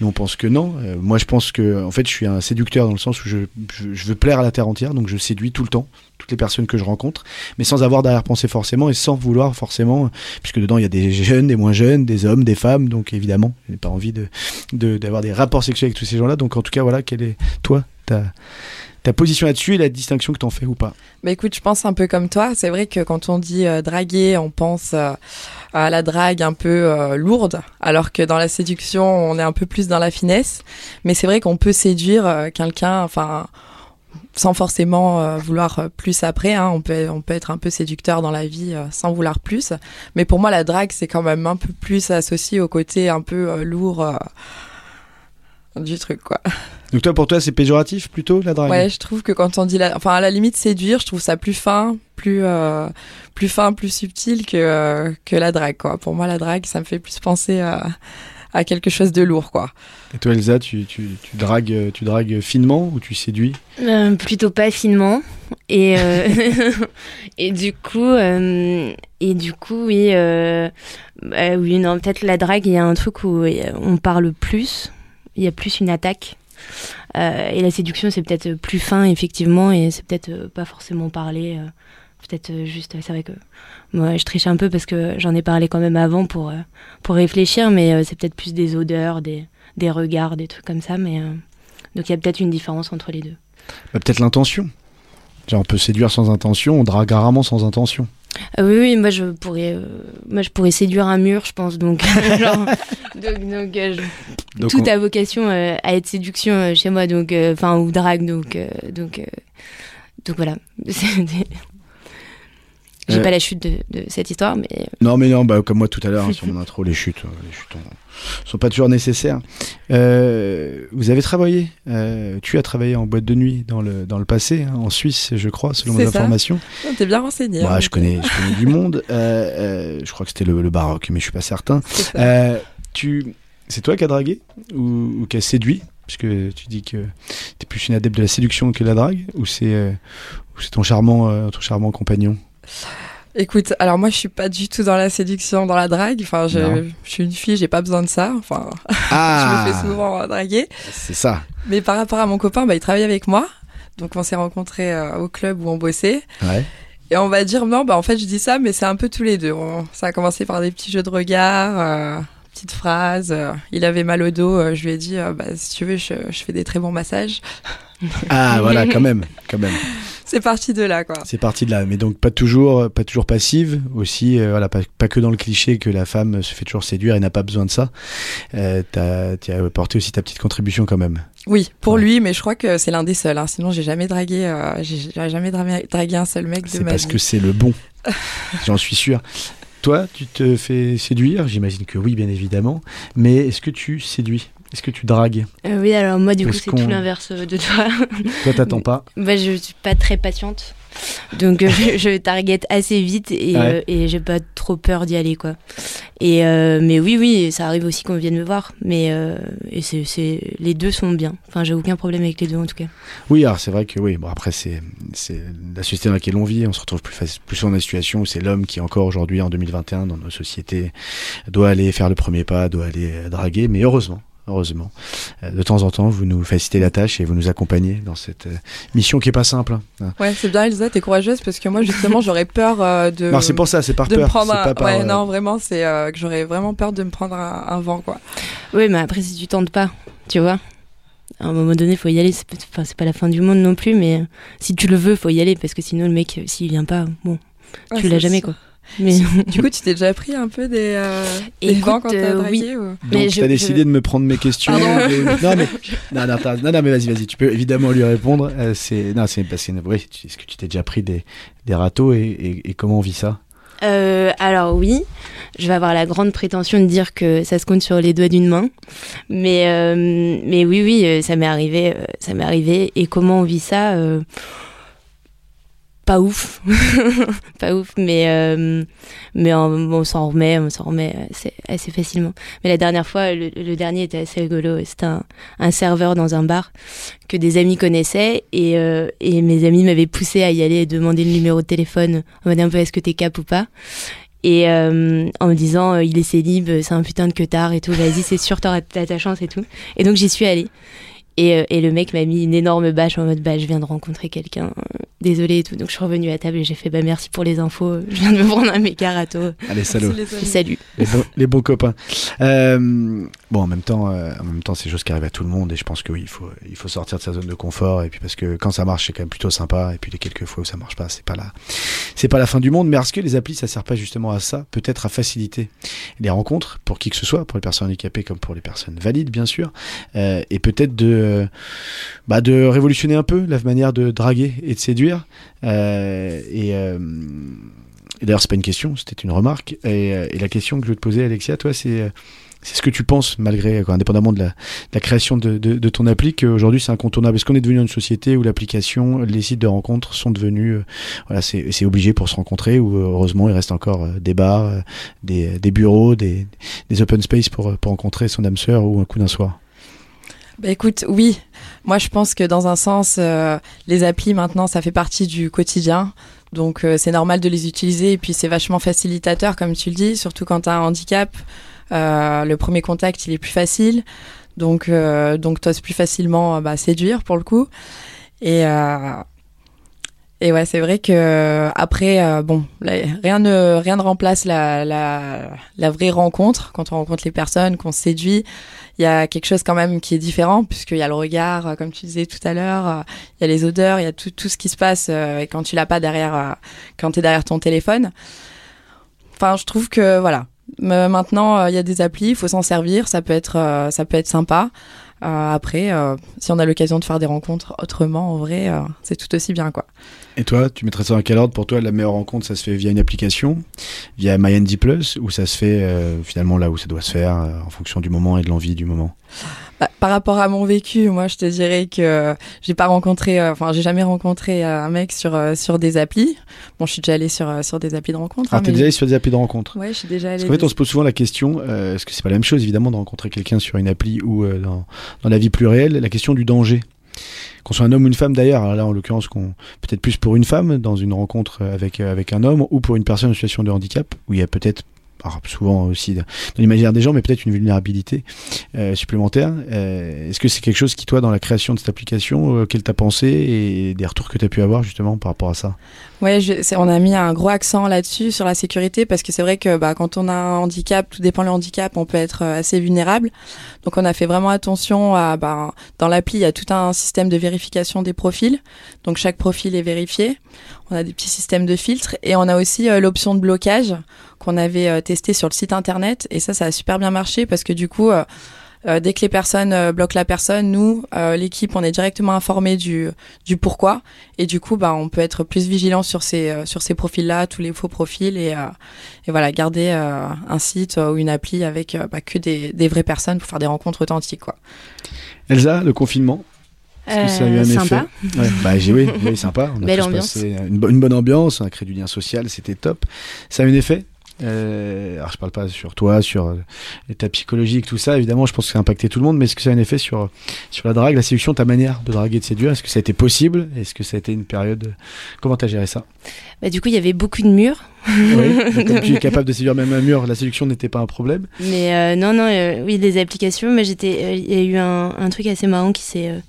Speaker 2: nous on pense que non, Euh, moi je pense que en fait je suis un séducteur dans le sens où je, veux plaire à la terre entière, donc je séduis tout le temps, toutes les personnes que je rencontre, mais sans avoir d'arrière-pensée forcément et sans vouloir forcément puisque dedans il y a des jeunes, des moins jeunes, des hommes, des femmes, donc évidemment, je n'ai pas envie de- d'avoir des rapports sexuels avec tous ces gens-là. Donc en tout cas, voilà, quelle est toi ta ta position là-dessus et la distinction que t'en fais ou pas
Speaker 4: Bah écoute, je pense un peu comme toi. C'est vrai que quand on dit euh, draguer, on pense euh, à la drague un peu euh, lourde, alors que dans la séduction, on est un peu plus dans la finesse. Mais c'est vrai qu'on peut séduire quelqu'un, enfin, sans forcément vouloir plus après. Hein. On peut, on peut être un peu séducteur dans la vie sans vouloir plus. Mais pour moi, la drague, c'est quand même un peu plus associé au côté un peu lourd. Du truc quoi.
Speaker 2: Donc toi, pour toi, c'est péjoratif plutôt la drague
Speaker 4: Ouais, je trouve que quand on dit la, enfin à la limite séduire, je trouve ça plus fin, plus euh, plus fin, plus subtil que euh, que la drague quoi. Pour moi, la drague, ça me fait plus penser à à quelque chose de lourd quoi.
Speaker 2: Et toi, Elsa, tu, tu, tu dragues tu dragues finement ou tu séduis
Speaker 5: Euh, plutôt pas finement. Et, euh, et du coup, euh, et du coup, oui, euh, bah oui, non, peut-être la drague, il y a un truc où on parle plus, il y a plus une attaque. Euh, et la séduction, c'est peut-être plus fin, effectivement, et c'est peut-être euh, pas forcément parler. euh, peut-être juste, c'est vrai que moi, je triche un peu parce que j'en ai parlé quand même avant pour, pour réfléchir, mais c'est peut-être plus des odeurs, des, des regards, des trucs comme ça. Mais, donc il y a peut-être une différence entre les deux.
Speaker 2: Bah, Peut-être l'intention. On peut séduire sans intention, on drague rarement sans intention.
Speaker 5: Ah oui, oui, moi je pourrais, euh, moi je pourrais séduire un mur, je pense. Donc, genre, donc, donc, euh, je-
Speaker 2: Donc,
Speaker 5: tout
Speaker 2: on-
Speaker 5: a vocation euh, à être séduction euh, chez moi, donc, euh, enfin ou drague, donc, euh, donc, euh, donc voilà. J'ai
Speaker 2: Euh.
Speaker 5: pas la chute de, de cette histoire, mais
Speaker 2: Non, mais non, bah, comme moi tout à l'heure, hein, sur mon intro, les chutes, euh, les chutes sont pas toujours nécessaires. Euh, vous avez travaillé, euh, tu as travaillé en boîte de nuit dans le, dans le passé, hein, en Suisse, je crois, selon mes
Speaker 4: ça.
Speaker 2: informations.
Speaker 4: T'es bien renseigné.
Speaker 2: Moi,
Speaker 4: hein,
Speaker 2: je connais, je connais du monde. Euh, je crois que c'était le, le baroque, mais je suis pas certain. tu, c'est toi qui as dragué ou, ou qui as séduit? Puisque tu dis que t'es plus une adepte de la séduction que de la drague, ou c'est ton charmant, ton charmant compagnon?
Speaker 4: Écoute, alors moi je suis pas du tout dans la séduction, dans la drague. Enfin, je, je suis une fille, j'ai pas besoin de ça. Enfin,
Speaker 2: Ah,
Speaker 4: je me fais souvent euh, draguer.
Speaker 2: c'est ça.
Speaker 4: Mais par rapport à mon copain, bah, il travaille avec moi. Donc on s'est rencontrés euh, au club où on bossait.
Speaker 2: Ouais.
Speaker 4: Et on va dire, non, bah en fait je dis ça, mais c'est un peu tous les deux. On- ça a commencé par des petits jeux de regard, euh, petites phrases. euh, il avait mal au dos, je lui ai dit, bah, si tu veux, je, je fais des très bons massages.
Speaker 2: Ah, voilà, quand même, quand même.
Speaker 4: C'est parti de là, quoi.
Speaker 2: C'est parti de là, mais donc pas toujours, pas toujours passive aussi. euh, voilà, pas, pas que dans le cliché que la femme se fait toujours séduire et n'a pas besoin de ça. Euh, t'as, tu as apporté aussi ta petite contribution quand même.
Speaker 4: Oui, pour
Speaker 2: Ouais.
Speaker 4: lui, mais je crois que c'est l'un des seuls. Hein. Sinon, j'ai jamais dragué, euh, j'ai jamais dra- dragué un seul mec de
Speaker 2: C'est
Speaker 4: ma
Speaker 2: parce
Speaker 4: vie.
Speaker 2: que c'est le bon. J'en suis sûr. Toi, tu te fais séduire? J'imagine que oui, bien évidemment. Mais est-ce que tu séduis? Est-ce que tu dragues
Speaker 5: euh, oui, alors moi du
Speaker 2: Ou
Speaker 5: coup c'est tout l'inverse de toi.
Speaker 2: Toi, t'attends pas
Speaker 5: Bah, je suis pas très patiente. Donc, euh, je, je target assez vite et,
Speaker 2: Ouais.
Speaker 5: euh, et j'ai pas trop peur d'y aller, quoi. Et, euh, mais oui, oui, ça arrive aussi qu'on vienne me voir. Mais euh, et les deux sont bien. Enfin, j'ai aucun problème avec les deux, en tout cas.
Speaker 2: Oui, alors c'est vrai que oui. Bon, après, c'est, la société dans laquelle on vit. On se retrouve plus, plus souvent dans des situations où c'est l'homme qui, encore aujourd'hui, en 2021, dans nos sociétés, doit aller faire le premier pas, doit aller euh, draguer. Mais heureusement, heureusement. Euh, de temps en temps, vous nous facilitez la tâche et vous nous accompagnez dans cette euh, mission qui est pas simple. hein.
Speaker 4: Ouais, c'est bien, Elsa, t'es courageuse parce que moi, justement, j'aurais peur euh, de.
Speaker 2: Non, c'est pour ça, c'est par
Speaker 4: de
Speaker 2: peur.
Speaker 4: me prendre
Speaker 2: c'est
Speaker 4: un...
Speaker 2: pas par,
Speaker 4: ouais non vraiment c'est euh, que j'aurais vraiment peur de me prendre un, un vent quoi
Speaker 5: Oui, mais après, si tu tentes pas, tu vois. À un moment donné, faut y aller. C'est pas, enfin, c'est pas la fin du monde non plus, mais si tu le veux, faut y aller parce que sinon, le mec, s'il vient pas, bon,
Speaker 4: Ouais,
Speaker 5: tu l'as jamais,
Speaker 4: sûr.
Speaker 5: quoi. Mais
Speaker 4: du coup tu t'es déjà pris un peu des, euh, des
Speaker 5: Écoute,
Speaker 4: vents quand t'as
Speaker 5: euh,
Speaker 4: dragué ou...
Speaker 2: Donc,
Speaker 5: Mais
Speaker 2: tu
Speaker 5: je-
Speaker 2: as décidé
Speaker 5: je-
Speaker 2: de me prendre mes questions. Non, mais, non, non, t'as- non, non, mais vas-y, vas-y, tu peux évidemment lui répondre. Euh, c'est, non, c'est parce que, oui, tu- est-ce que tu t'es déjà pris des, des râteaux et, et- et comment on vit ça?
Speaker 5: Euh, alors oui, je vais avoir la grande prétention de dire que ça se compte sur les doigts d'une main, mais euh, mais oui oui, ça m'est arrivé, ça m'est arrivé. Et comment on vit ça euh, Pas ouf, pas ouf, mais euh, mais on, on s'en remet, on s'en remet assez, facilement. Mais la dernière fois, le, le dernier était assez rigolo. C'était un, serveur dans un bar que des amis connaissaient et, euh, et mes amis m'avaient poussé à y aller et demander le numéro de téléphone. En mode un peu est-ce que t'es cap ou pas? Et euh, en me disant euh, il est célib c'est un putain de que tard et tout vas-y c'est sûr t'auras ta chance et tout. Et donc j'y suis allée. Et, euh, et le mec m'a mis une énorme bâche en mode bah je viens de rencontrer quelqu'un euh, désolé et tout donc je suis revenue à table et j'ai fait bah merci pour les infos je viens de me prendre un méga râteau
Speaker 2: Allez,
Speaker 4: amis.
Speaker 5: salut
Speaker 2: les, bons, les bons copains. Euh, bon, en même temps, euh, en même temps, c'est des choses qui arrivent à tout le monde et je pense que oui, il faut, il faut sortir de sa zone de confort et puis parce que quand ça marche, c'est quand même plutôt sympa et puis les quelques fois où ça marche pas, c'est pas la, c'est pas la fin du monde. Mais est-ce que les applis, ça sert pas justement à ça, peut-être à faciliter les rencontres pour qui que ce soit, pour les personnes handicapées comme pour les personnes valides, bien sûr, euh, et peut-être de, bah, de révolutionner un peu la manière de draguer et de séduire? Euh, et euh, et d'ailleurs, c'est pas une question, c'était une remarque. Et, euh, la question que je veux te poser, Alexia, toi, c'est c'est ce que tu penses, malgré, indépendamment de la, création de, ton appli, qu'aujourd'hui c'est incontournable. Est-ce qu'on est devenu une société où l'application, les sites de rencontres sont devenus, euh, voilà, c'est obligé pour se rencontrer, ou heureusement il reste encore des bars, des, bureaux, des, open space pour, pour rencontrer son âme sœur ou un coup d'un soir?
Speaker 4: Bah écoute, oui. Moi, je pense que dans un sens, euh, les applis maintenant, ça fait partie du quotidien. Donc, euh, c'est normal de les utiliser. Et puis, c'est vachement facilitateur, comme tu le dis, surtout quand tu as un handicap. Euh, le premier contact, il est plus facile. Donc, euh, donc tu oses plus facilement euh, bah, séduire, pour le coup. Et, euh, et ouais, c'est vrai que après, euh, bon, rien ne rien ne remplace la, la la vraie rencontre quand on rencontre les personnes, qu'on séduit. Il y a quelque chose quand même qui est différent puisqu'il y a le regard, euh, comme tu disais tout à l'heure, euh, il y a les odeurs, il y a tout tout ce qui se passe euh, quand tu l'as pas derrière, euh, quand t'es derrière ton téléphone. Enfin, je trouve que voilà. Maintenant, euh, il y a des applis, il faut s'en servir, ça peut être euh, ça peut être sympa. Euh, après, euh, si on a l'occasion de faire des rencontres autrement, en vrai, euh, c'est tout aussi bien, quoi.
Speaker 2: Et toi, tu mettrais ça dans quel ordre? Pour toi, la meilleure rencontre, ça se fait via une application, via MyND Plus, ou ça se fait finalement là où ça doit se faire, en fonction du moment et de l'envie du moment?
Speaker 4: Par rapport à mon vécu, moi, je te dirais que j'ai pas rencontré, euh, enfin, j'ai jamais rencontré euh, un mec sur euh, sur des applis. Bon, je suis déjà allée sur sur des applis de rencontre.
Speaker 2: Ah,
Speaker 4: hein,
Speaker 2: t'es
Speaker 4: mais-
Speaker 2: déjà allé sur des applis de rencontre
Speaker 4: Ouais, je suis déjà allée.
Speaker 2: Parce qu'en fait, on se pose souvent la question, euh, est-ce que c'est pas la même chose évidemment de rencontrer quelqu'un sur une appli ou euh, dans, dans la vie plus réelle, la question du danger. Qu'on soit un homme ou une femme d'ailleurs, alors là en l'occurrence qu'on peut-être plus pour une femme dans une rencontre avec avec un homme ou pour une personne en situation de handicap où il y a peut-être alors, souvent aussi dans l'imaginaire des gens, mais peut-être une vulnérabilité euh, supplémentaire. Euh, Est-ce que c'est quelque chose qui, toi, dans la création de cette application, euh, auquel t'as pensé et des retours que t'as pu avoir justement par rapport à ça?
Speaker 4: C'est- on a mis un gros accent là-dessus sur la sécurité parce que c'est vrai que bah, quand on a un handicap, tout dépend le handicap, on peut être euh, assez vulnérable. Donc on a fait vraiment attention à bah, dans l'appli, il y a tout un système de vérification des profils. Donc chaque profil est vérifié. On a des petits systèmes de filtres et on a aussi l'option de blocage qu'on avait euh, testé sur le site internet et ça ça a super bien marché parce que du coup euh, euh, dès que les personnes euh, bloquent la personne, nous, euh, l'équipe, on est directement informé du, du pourquoi. Et du coup, bah, on peut être plus vigilant sur ces, euh, sur ces profils-là, tous les faux profils, et, euh, et voilà, garder euh, un site ou une appli avec euh, bah, que des, des vraies personnes pour faire des rencontres authentiques. Quoi.
Speaker 2: Elsa, le confinement Est-ce que ça a eu un effet
Speaker 5: sympa.
Speaker 2: Ouais, bah, j'ai, oui, oui, sympa. On a
Speaker 5: Belle
Speaker 2: tous
Speaker 5: ambiance.
Speaker 2: passé une, bo- une bonne ambiance, on a créé du lien social, c'était top. Ça a eu un effet? Euh, alors je parle pas sur toi, sur euh, l'état psychologique, tout ça. Évidemment, je pense que ça a impacté tout le monde, mais est-ce que ça a un effet sur sur la drague, la séduction, ta manière de draguer, de séduire? Est-ce que ça a été possible? Est-ce que ça a été une période Comment t'as géré ça?
Speaker 5: Bah, du coup, il y avait beaucoup de murs.
Speaker 2: Oui. Comme tu es capable de séduire même un mur, la séduction n'était pas un problème.
Speaker 5: Mais euh, non, non, euh, oui, des applications. Moi, j'étais, il y a eu un, un truc assez marrant qui s'est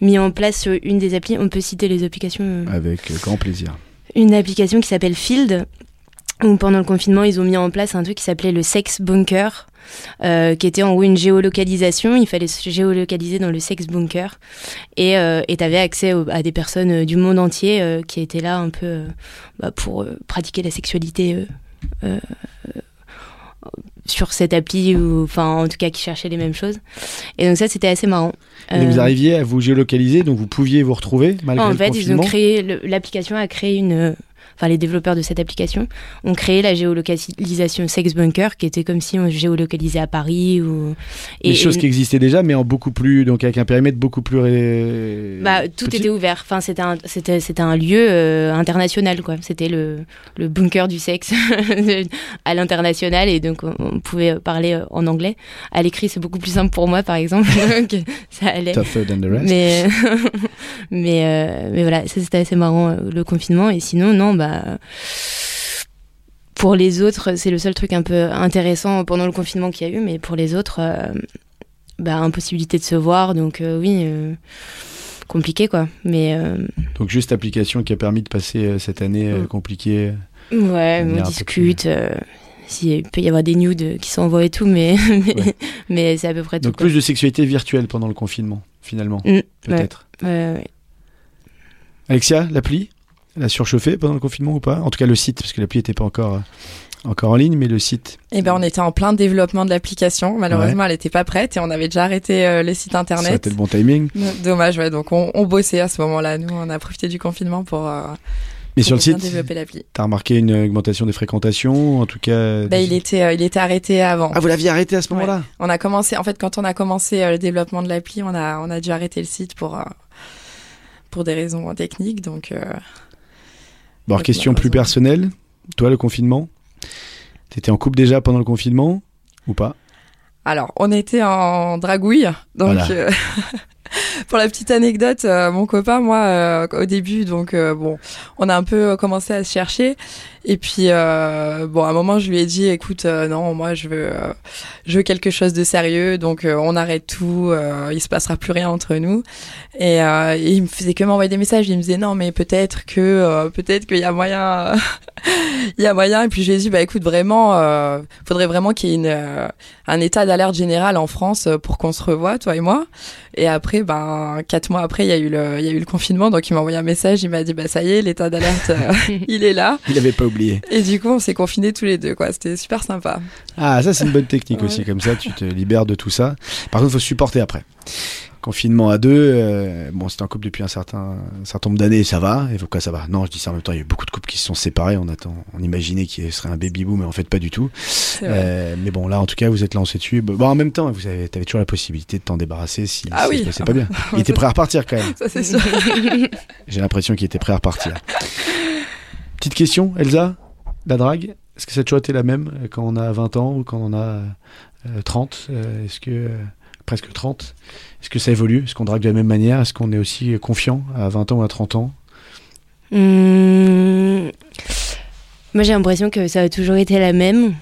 Speaker 5: mis en place sur une des applis. On peut citer les applications.
Speaker 2: Avec grand plaisir.
Speaker 5: Une application qui s'appelle Field. Où pendant le confinement, ils ont mis en place un truc qui s'appelait le Sex Bunker, euh, qui était en gros une géolocalisation. Il fallait se géolocaliser dans le Sex Bunker. Et euh, tu avais accès au- à des personnes euh, du monde entier euh, qui étaient là un peu bah, pour pratiquer la sexualité sur cette appli, ou enfin en tout cas qui cherchaient les mêmes choses. Et donc ça, c'était assez marrant.
Speaker 2: Et
Speaker 5: Euh,
Speaker 2: vous arriviez à vous géolocaliser, donc vous pouviez vous retrouver malgré
Speaker 5: en
Speaker 2: le
Speaker 5: fait, ils ont créé l'application a créé une enfin les développeurs de cette application ont créé la géolocalisation Sex Bunker qui était comme si on géolocalisait à Paris ou
Speaker 2: Des choses
Speaker 5: et-
Speaker 2: qui existaient déjà, mais en beaucoup plus, donc avec un périmètre beaucoup plus. ré-
Speaker 5: bah, tout
Speaker 2: petit.
Speaker 5: était ouvert. Enfin, c'était un, c'était, c'était un lieu euh, international, quoi. C'était le, le bunker du sexe à l'international et donc on, pouvait parler euh, en anglais. À l'écrit, c'est beaucoup plus simple pour moi, par exemple. donc ça allait.
Speaker 2: Tougher than the rest.
Speaker 5: Mais, mais, euh, mais voilà, ça c'était assez marrant le confinement. Et sinon, non, bah. Pour les autres, c'est le seul truc un peu intéressant pendant le confinement qu'il y a eu, mais pour les autres, euh, bah, impossibilité de se voir, donc euh, oui, euh, compliqué quoi. Mais euh,
Speaker 2: Donc juste application qui a permis de passer euh, cette année euh,
Speaker 5: Mm.
Speaker 2: compliquée.
Speaker 5: ouais, on discute. euh, s'il peut y avoir des nudes qui s'envoient et tout, mais, mais,
Speaker 2: Ouais.
Speaker 5: mais c'est à peu près tout.
Speaker 2: Donc
Speaker 5: quoi.
Speaker 2: plus de sexualité virtuelle pendant le confinement, finalement,
Speaker 5: Mm,
Speaker 2: peut-être.
Speaker 5: Ouais, ouais.
Speaker 2: Alexia, l'appli, elle a surchauffé pendant le confinement ou pas? En tout cas le site, parce que l'appli n'était pas encore, euh, encore en ligne, mais le site.
Speaker 4: Eh ben, on était en plein développement de l'application. Malheureusement, elle était pas prête et on avait déjà arrêté euh, le site
Speaker 2: Ça a
Speaker 4: internet.
Speaker 2: été le bon timing.
Speaker 4: Dommage, ouais. Donc, on, on bossait à ce moment-là. Nous, on a profité du confinement pour, euh,
Speaker 2: Mais
Speaker 4: pour
Speaker 2: sur le site,
Speaker 4: développer l'appli.
Speaker 2: t'as remarqué une augmentation des fréquentations, en tout cas.
Speaker 4: Bah,
Speaker 2: des-
Speaker 4: il était, euh, il était arrêté avant.
Speaker 2: Ah, vous l'aviez arrêté à ce
Speaker 4: Ouais.
Speaker 2: moment-là
Speaker 4: On a commencé, en fait, quand on a commencé euh, le développement de l'appli, on a, on a dû arrêter le site pour, euh, pour des raisons techniques. Donc, euh,
Speaker 2: Bon, alors, question plus personnelle. Toi, le confinement T'étais en couple déjà pendant le confinement Ou pas?
Speaker 4: Alors, on était en dragouille. Donc,
Speaker 2: Voilà.
Speaker 4: euh, pour la petite anecdote, euh, mon copain, moi, euh, au début, donc, euh, bon, on a un peu commencé à se chercher. Et puis, euh, bon, à un moment, je lui ai dit, écoute, euh, non, moi, je veux, euh, je veux quelque chose de sérieux, donc euh, on arrête tout, euh, il se passera plus rien entre nous. Et, euh, et il me faisait que m'envoyer des messages, il me disait, non, mais peut-être que, euh, peut-être qu'il y a moyen, il y a moyen. Et puis, je lui ai dit, bah, écoute, vraiment, euh, faudrait vraiment qu'il y ait une, euh, un état d'alerte général en France pour qu'on se revoie, toi et moi. Et après, ben, quatre mois après, il y a eu le, il y a eu le confinement, donc il m'a envoyé un message, il m'a dit, bah, ça y est, l'état d'alerte, euh, il est là.
Speaker 2: Il avait pas oublié.
Speaker 4: Et du coup, on s'est confinés tous les deux, quoi. C'était super sympa.
Speaker 2: Ah, ça, c'est une bonne technique
Speaker 4: Ouais.
Speaker 2: aussi. Comme ça, tu te libères de tout ça. Par contre, il faut supporter après. Confinement à deux, euh, bon, c'était un couple depuis un certain, un certain nombre d'années, ça va. Et pourquoi ça va? Non, je dis ça en même temps, il y a eu beaucoup de couples qui se sont séparés. On attend, on imaginait qu'il serait un baby boom, mais en fait, pas du tout. Euh, mais bon, là, en tout cas, vous êtes lancé dessus. Bon, en même temps, vous avez, avais toujours la possibilité de t'en débarrasser si,
Speaker 4: Ah
Speaker 2: si
Speaker 4: oui.
Speaker 2: ça se passait pas bien. Il était prêt à repartir quand même.
Speaker 4: Ça, c'est sûr.
Speaker 2: J'ai l'impression qu'il était prêt à repartir. Petite question, Elsa, la drague, est-ce que a toujours été la même euh, quand on a 20 ans ou quand on a euh, 30 euh, Est-ce que euh, presque 30 Est-ce que ça évolue Est-ce qu'on drague de la même manière Est-ce qu'on est aussi confiant à 20 ans ou à 30 ans?
Speaker 5: Hum, Moi, j'ai l'impression que ça a toujours été la même.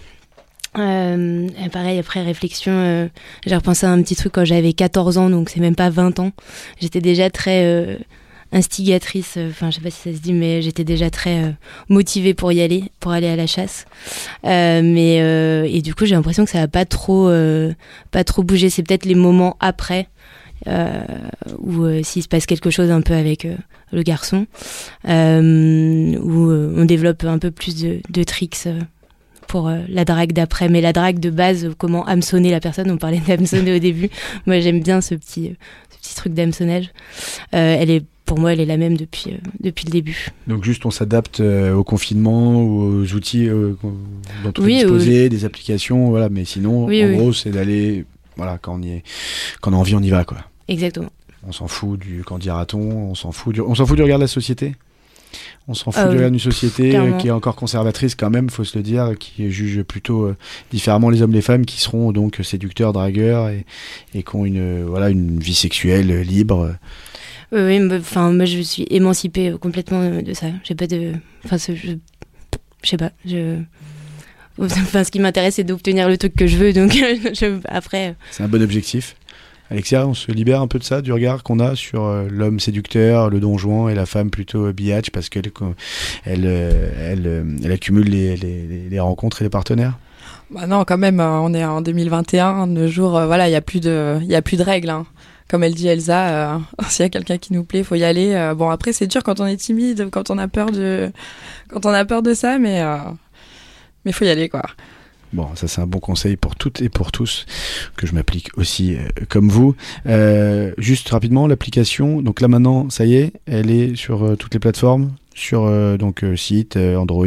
Speaker 5: Euh, pareil, après réflexion, euh, j'ai repensé à un petit truc quand j'avais 14 ans, donc c'est même pas 20 ans. J'étais déjà très euh, instigatrice, euh, enfin, je sais pas si ça se dit, mais j'étais déjà très euh, motivée pour y aller, pour aller à la chasse. Euh, mais et du coup, j'ai l'impression que ça a pas trop, pas trop bougé. C'est peut-être les moments après. Euh, s'il se passe quelque chose un peu avec le garçon, où on développe un peu plus de, de tricks pour la drague d'après. Mais la drague de base, comment hameçonner la personne, on parlait d'hameçonner au début. Moi, j'aime bien ce petit, petit truc d'hameçonnage. Euh, elle est, pour moi, elle est la même depuis, euh, depuis le début.
Speaker 2: Donc juste on s'adapte euh, au confinement aux outils euh, dont on
Speaker 5: Oui,
Speaker 2: est disposé, des applications, voilà. Mais sinon,
Speaker 5: Oui,
Speaker 2: en gros, c'est d'aller, voilà, quand on y est, quand on a envie, on y va, quoi.
Speaker 5: Exactement.
Speaker 2: On s'en fout du candidaton, on s'en fout du, on s'en fout du regard de la société. On s'en fout
Speaker 5: Ah
Speaker 2: de
Speaker 5: oui,
Speaker 2: d'une société euh, qui est encore conservatrice quand même, faut se le dire, qui juge plutôt euh, différemment les hommes et les femmes qui seront donc séducteurs, dragueurs et, et qui ont une, euh, voilà, une vie sexuelle euh, libre.
Speaker 5: Oui, enfin, moi je suis émancipée euh, complètement euh, de ça. J'ai pas de. Enfin, ce- je. Je sais pas. Je. Enfin, ce qui m'intéresse, c'est d'obtenir le truc que je veux. Donc, je- après. euh,
Speaker 2: C'est un bon objectif. Alexia, on se libère un peu de ça, du regard qu'on a sur euh, l'homme séducteur, le don juan et la femme plutôt euh, biatch parce qu'elle elle, euh, elle, accumule les, les, rencontres et les partenaires?
Speaker 4: Bah non, quand même, on est en 2021, de euh, voilà, il y a plus de, a plus de règles. hein. Comme elle dit Elsa, s'il y a quelqu'un qui nous plaît, faut y aller. Bon, après, c'est dur quand on est timide, quand on a peur de, quand on a peur de ça, mais, euh, mais faut y aller, quoi.
Speaker 2: Bon, ça c'est un bon conseil pour toutes et pour tous que je m'applique aussi euh, comme vous. Euh, juste rapidement, l'application. Donc là maintenant, ça y est, elle est sur euh, toutes les plateformes, sur euh, donc euh, site, euh, Android.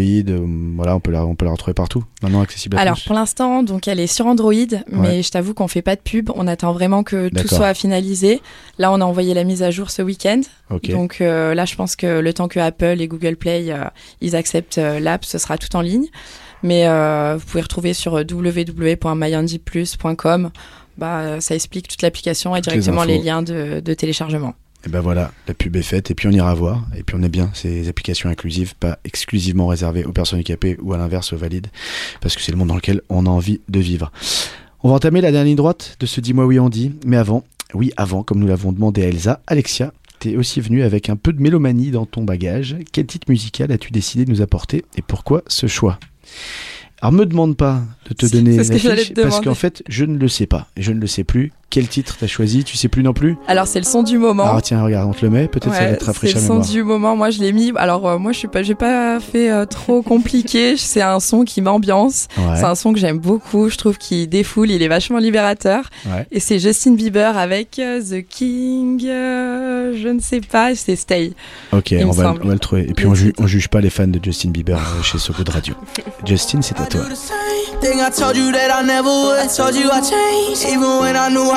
Speaker 2: voilà, on peut la, on peut la retrouver partout. Maintenant accessible à
Speaker 4: Alors
Speaker 2: tous.
Speaker 4: pour l'instant, donc elle est sur Android, mais je t'avoue qu'on fait pas de pub. On attend vraiment que tout soit finalisé. Là, on a envoyé la mise à jour ce week-end.
Speaker 2: Ok.
Speaker 4: Donc euh, là, je pense que le temps que Apple et Google Play euh, ils acceptent l'app, ce sera tout en ligne. Mais euh, vous pouvez retrouver sur www.myandiplus.com. Bah, ça explique toute l'application et
Speaker 2: Toutes
Speaker 4: directement les, liens de, de téléchargement.
Speaker 2: Et ben voilà, la pub est faite et puis on ira voir. Et puis on est bien, ces applications inclusives, pas exclusivement réservées aux personnes handicapées ou à l'inverse aux valides, parce que c'est le monde dans lequel on a envie de vivre. On va entamer la dernière droite de ce Dis-moi oui Andy, mais avant, oui avant, comme nous l'avons demandé à Elsa, Alexia, t'es aussi venue avec un peu de mélomanie dans ton bagage. Quel titre musical as-tu décidé de nous apporter et pourquoi ce choix? Alors me demande pas de te donner
Speaker 4: j'allais
Speaker 2: l'affiche parce qu'en fait je ne le sais pas et je ne le sais plus. Quel titre t'as choisi? Tu sais plus non plus?
Speaker 4: Alors c'est le son du moment.
Speaker 2: Alors tiens regarde on te le met peut-être ça va être
Speaker 4: c'est
Speaker 2: rafraîchi
Speaker 4: le son
Speaker 2: mémoire.
Speaker 4: du moment. Moi, je l'ai mis. Alors euh, moi, je suis pas, j'ai pas fait euh, trop compliqué. C'est un son qui m'ambiance.
Speaker 2: Ouais.
Speaker 4: C'est un son que j'aime beaucoup. Je trouve qu'il défoule. Il est vachement libérateur.
Speaker 2: Ouais.
Speaker 4: Et c'est Justin Bieber avec euh, The King. euh, je ne sais pas. C'est Stay.
Speaker 2: Ok, on va,
Speaker 4: semble.
Speaker 2: on va le trouver. Et puis on, ju- on juge pas les fans de Justin Bieber chez So Good Radio. Justin, c'est à
Speaker 7: I
Speaker 2: toi.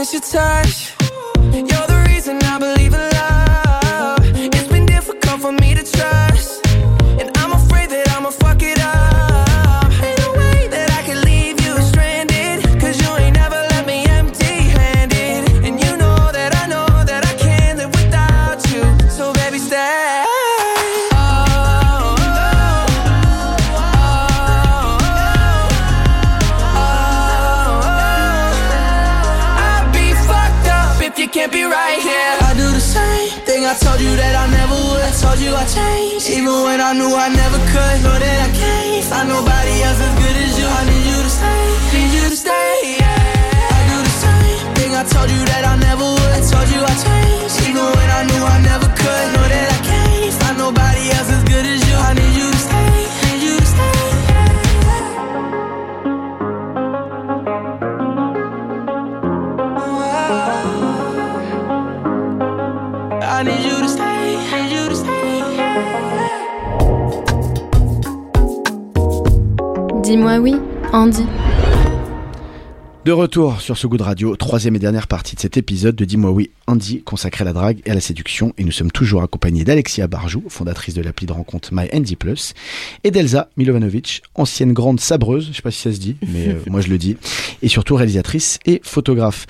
Speaker 7: miss your touch. You're
Speaker 2: retour sur ce goût de radio, troisième et dernière partie de cet épisode de Dis-moi oui, Andy, consacré à la drague et à la séduction. Et nous sommes toujours accompagnés d'Alexia Barjou, fondatrice de l'appli de rencontre My Andy Plus, et d'Elsa Milovanovic, ancienne grande sabreuse, je sais pas si ça se dit, mais euh, moi je le dis, et surtout réalisatrice et photographe.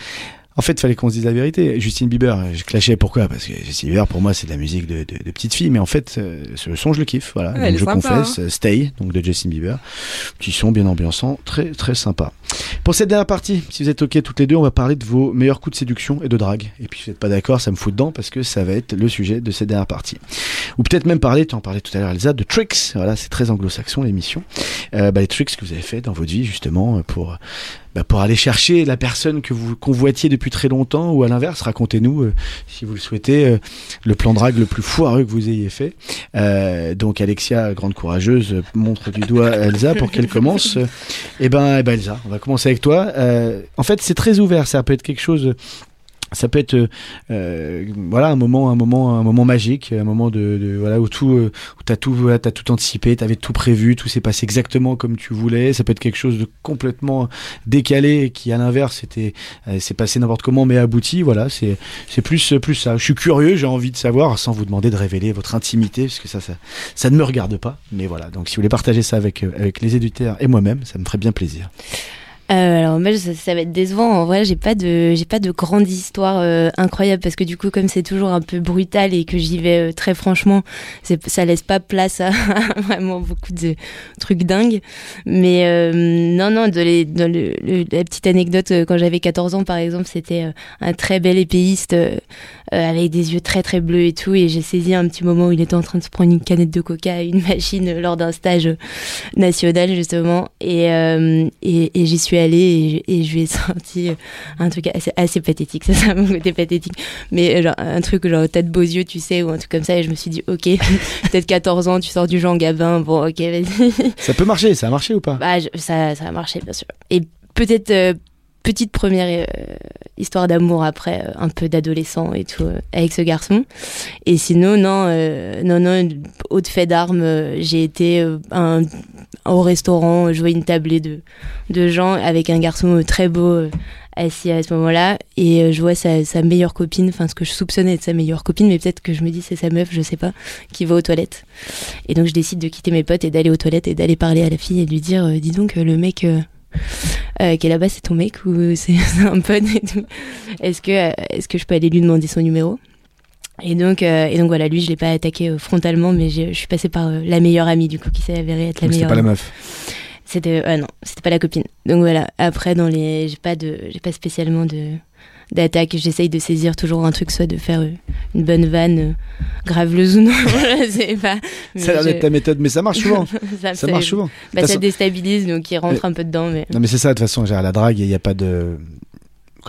Speaker 2: En fait, il fallait qu'on se dise la vérité. Justin Bieber, je clashais pourquoi? Parce que Justin Bieber, pour moi, c'est de la musique de, de, de petite fille. Mais en fait, euh, ce son, je le kiffe. Voilà.
Speaker 4: Ouais,
Speaker 2: donc je
Speaker 4: sympa,
Speaker 2: confesse. euh, Stay, donc de Justin Bieber. Petit son bien ambiançant, très très sympa. Pour cette dernière partie, si vous êtes ok toutes les deux, on va parler de vos meilleurs coups de séduction et de drague. Et puis, si vous n'êtes pas d'accord, ça me fout dedans parce que ça va être le sujet de cette dernière partie. Ou peut-être même parler, tu en parlais tout à l'heure, Elsa, de tricks. Voilà, c'est très anglo-saxon l'émission. Euh, bah, les tricks que vous avez fait dans votre vie justement pour bah, pour aller chercher la personne que vous convoitiez depuis très longtemps ou à l'inverse, racontez-nous euh, si vous le souhaitez euh, le plan drague le plus foireux que vous ayez fait. Euh, donc Alexia, grande courageuse, montre du doigt Elsa pour qu'elle commence. Et ben, eh ben Elsa, on va commencer avec toi. En fait, c'est très ouvert, ça peut être quelque chose ça peut être euh, euh, voilà un moment un moment un moment magique un moment de, de- voilà où tout euh, où t'as tout voilà, t'as tout anticipé t'avais tout prévu tout s'est passé exactement comme tu voulais. Ça peut être quelque chose de complètement décalé qui à l'inverse était euh, s'est passé n'importe comment mais abouti. Voilà c'est c'est plus plus ça. Je suis curieux j'ai envie de savoir sans vous demander de révéler votre intimité parce que ça ça ça ne me regarde pas. Mais voilà donc si vous voulez partager ça avec euh, avec les éditeurs et moi-même ça me ferait bien plaisir
Speaker 5: Euh, alors moi ça, ça va être décevant. En vrai, j'ai pas de j'ai pas de grande histoire euh, incroyable parce que du coup comme c'est toujours un peu brutal et que j'y vais euh, très franchement, ça laisse pas place à vraiment beaucoup de trucs dingues. Mais euh, non non la petite anecdote quand j'avais 14 ans par exemple, c'était un très bel épéiste avec des yeux très très bleus et tout et j'ai saisi un petit moment où il était en train de se prendre une canette de coca à une machine lors d'un stage national justement et, et, et j'y suis allée et, et je lui ai sorti un truc assez, assez pathétique ça c'est mon côté pathétique. Mais euh, genre un truc genre t'as de beaux yeux tu sais ou un truc comme ça et je me suis dit ok peut-être 14 ans tu sors du Jean Gabin bon ok vas-y.
Speaker 2: Ça peut marcher ça a marché ou pas?
Speaker 5: Bah, je- ça, ça a marché, bien sûr. Et peut-être euh, petite première euh, histoire d'amour après, euh, un peu d'adolescent et tout, euh, avec ce garçon. Et sinon, non, non, non, haute fait d'armes, j'ai été au restaurant, jouer une tablée de, de gens avec un garçon très beau. assis à ce moment-là et je vois sa, meilleure copine enfin ce que je soupçonnais être sa meilleure copine mais peut-être que je me dis c'est sa meuf je sais pas qui va aux toilettes et donc je décide de quitter mes potes et d'aller aux toilettes et d'aller parler à la fille et de lui dire dis donc le mec euh, qui est là-bas c'est ton mec ou c'est un pote et tout est-ce que euh, est-ce que je peux aller lui demander son numéro? Et donc euh, et donc voilà lui je l'ai pas attaqué euh, frontalement mais je suis passée par la meilleure amie du coup qui s'est avérée être la
Speaker 2: Donc, c'était
Speaker 5: meilleure
Speaker 2: pas la meuf
Speaker 5: C'était non, c'était pas la copine. Donc voilà. Après dans les, j'ai pas de, j'ai pas spécialement de d'attaque. J'essaye de saisir toujours un truc, soit de faire euh, une bonne vanne, euh, graveleuse ou non, je sais pas.
Speaker 2: Ça a l'air
Speaker 5: je-
Speaker 2: d'être ta méthode mais ça marche souvent
Speaker 5: ça,
Speaker 2: ça marche souvent
Speaker 5: Bah, ça déstabilise, donc il rentre un peu dedans, mais.
Speaker 2: Non mais c'est ça, de toute façon, à la drague, il n'y a pas de...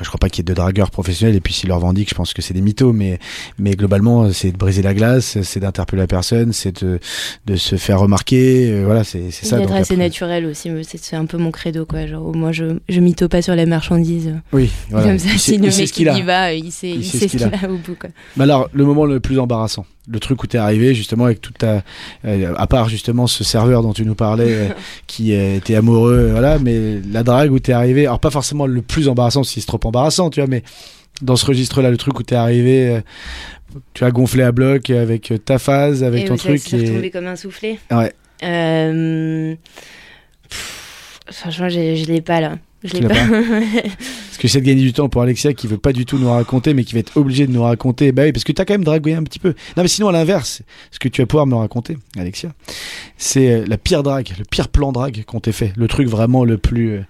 Speaker 2: Quoi, je crois pas qu'il y ait de dragueurs professionnels, et puis s'ils le revendiquent, je pense que c'est des mythos, mais, mais globalement, c'est de briser la glace, c'est d'interpeller la personne, c'est de, de se faire remarquer, euh, voilà, c'est ça.
Speaker 5: D'être assez
Speaker 2: après-
Speaker 5: naturel aussi, mais c'est un peu mon credo, quoi. Genre, moi, je, je mytho pas sur la marchandise.
Speaker 2: Oui, voilà.
Speaker 5: Comme ça,
Speaker 2: il sait,
Speaker 5: si le
Speaker 2: il sait
Speaker 5: mec il
Speaker 2: a.
Speaker 5: y va, il sait, il sait ce qu'il a au bout, quoi.
Speaker 2: Mais alors, le moment le plus embarrassant, le truc où t'es arrivé, justement, avec toute ta... euh, à part, justement, ce serveur dont tu nous parlais, euh, qui euh, était amoureux, voilà, mais la drague où t'es arrivé, alors pas forcément le plus embarrassant, si c'est trop embarrassant, tu vois, mais dans ce registre-là, le truc où t'es arrivé, euh, tu as gonflé à bloc avec ta phase, avec
Speaker 5: et
Speaker 2: ton truc. et-
Speaker 5: retombé comme un soufflet.
Speaker 2: Ouais.
Speaker 5: Pff, Franchement, j'ai- je l'ai pas là. Je
Speaker 2: Tu
Speaker 5: l'ai
Speaker 2: l'as
Speaker 5: pas.
Speaker 2: Parce que j'essaie de gagner du temps pour Alexia qui veut pas du tout nous raconter, mais qui va être obligé de nous raconter. Bah oui, parce que t'as quand même dragué un petit peu. Non, mais sinon, à l'inverse, ce que tu vas pouvoir me raconter, Alexia, c'est euh, la pire drague, le pire plan drague qu'on t'ait fait. Le truc vraiment le plus. euh,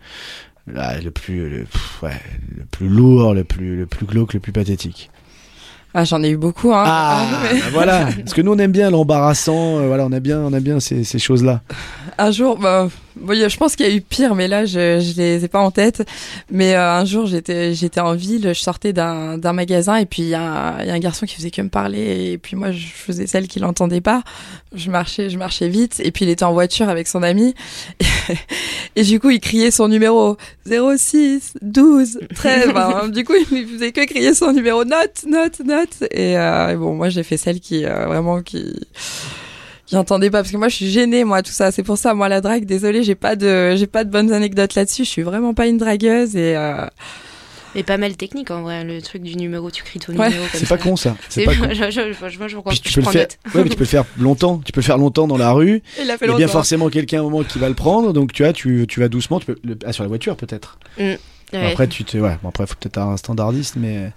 Speaker 2: là, le plus. Le, pff, ouais, le plus lourd, le plus, le plus glauque, le plus pathétique.
Speaker 4: Ah, j'en ai eu beaucoup, hein.
Speaker 2: Ah,
Speaker 4: mais-
Speaker 2: bah voilà. Parce que nous, on aime bien l'embarrassant. euh, voilà, on a bien, on a bien ces, ces choses-là.
Speaker 4: Un jour, bah, bon, je pense qu'il y a eu pire, mais là, je, je les ai pas en tête. Mais euh, un jour, j'étais, j'étais en ville, je sortais d'un, d'un magasin et puis il y, a un- il y a un garçon qui faisait que me parler et puis moi, je faisais celle qui l'entendait pas. Je marchais, je marchais vite et puis il était en voiture avec son ami et, du coup, il criait son numéro 06, 12, 13. Ben, du coup, il faisait que crier son numéro note, note, note. Et, euh, bon, moi, j'ai fait celle qui euh, vraiment qui qui entendait pas parce que moi je suis gênée moi tout ça c'est pour ça moi la drague désolée j'ai pas de j'ai pas de bonnes anecdotes là-dessus je suis vraiment pas une dragueuse et euh,
Speaker 5: Mais pas mal technique en vrai, le truc du numéro, tu cries ton
Speaker 4: Ouais.
Speaker 5: numéro.
Speaker 2: C'est pas con, ça. C'est pas con.
Speaker 5: je, je, je,
Speaker 2: Puis tu
Speaker 5: je
Speaker 2: peux le
Speaker 5: prends
Speaker 2: faire. Ouais, mais tu peux le faire longtemps. Tu peux le faire longtemps dans la rue.
Speaker 4: il a fait
Speaker 2: Il y a bien forcément quelqu'un au moment qui va le prendre, donc tu vois, tu, tu vas doucement, tu peux le- ah, sur la voiture peut-être.
Speaker 5: Mm. Ouais.
Speaker 2: Après, tu te, ouais, bon, après, faut peut-être un standardiste, mais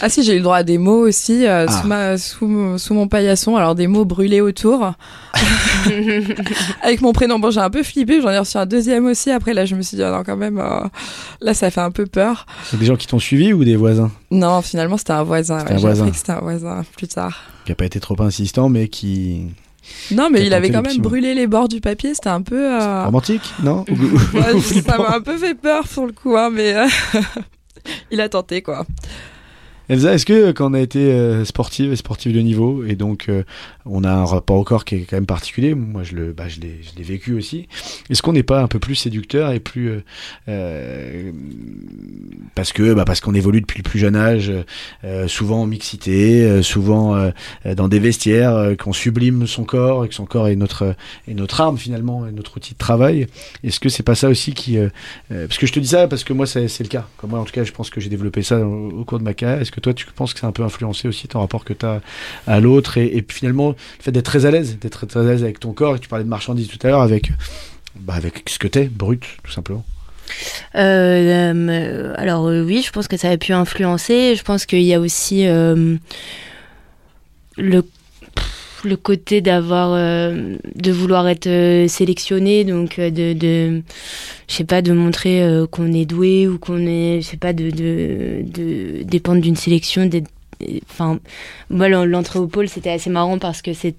Speaker 4: Ah si, j'ai eu le droit à des mots aussi euh,
Speaker 2: Ah.
Speaker 4: sous, ma, sous, mon- sous mon paillasson. Alors des mots brûlés autour. Avec mon prénom, bon, j'ai un peu flippé. J'en ai reçu un deuxième aussi. Après, là, je me suis dit, ah non, quand même, euh, là, ça fait un peu peur.
Speaker 2: c'est des gens qui t'ont suivi ou des voisins?
Speaker 4: Non, finalement, c'était un voisin.
Speaker 2: C'était
Speaker 4: ouais,
Speaker 2: un
Speaker 4: j'ai
Speaker 2: voisin.
Speaker 4: appris que c'était un voisin plus tard.
Speaker 2: qui a pas été trop insistant, mais qui
Speaker 4: Non, mais il avait quand même brûlé les bords du papier. C'était un peu. euh,
Speaker 2: romantique, non Ou-
Speaker 4: ouais,
Speaker 2: ou
Speaker 4: ça m'a un peu fait peur sur le coup, hein, mais euh, il a tenté, quoi.
Speaker 2: Elsa, est-ce que euh, quand on a été sportive et sportive de niveau, et donc euh, on a un rapport au corps qui est quand même particulier, moi je le, bah, je l'ai, je l'ai vécu aussi, est-ce qu'on n'est pas un peu plus séducteur et plus euh, parce que bah, parce qu'on évolue depuis le plus jeune âge, euh, souvent en mixité, euh, souvent euh, dans des vestiaires, qu'on sublime son corps et que son corps est notre arme finalement, notre outil de travail. Est-ce que c'est pas ça aussi qui parce que je te dis ça parce que moi c'est, le cas. Moi en tout cas je pense que j'ai développé ça au, cours de ma carrière. Est-ce que toi tu penses que c'est un peu influencé aussi ton rapport que tu as à l'autre et, finalement le fait d'être très à l'aise, d'être très à l'aise avec ton corps et tu parlais de marchandise tout à l'heure avec bah, avec ce que t'es, brut tout simplement.
Speaker 5: Euh, euh, alors euh, oui, je pense que ça a pu influencer. Je pense qu'il y a aussi le côté d'avoir de vouloir être sélectionné donc de, de sais pas de montrer qu'on est doué ou qu'on est je sais pas de dépendre d'une sélection moi l'en- l'entrée au pôle c'était assez marrant parce que c'est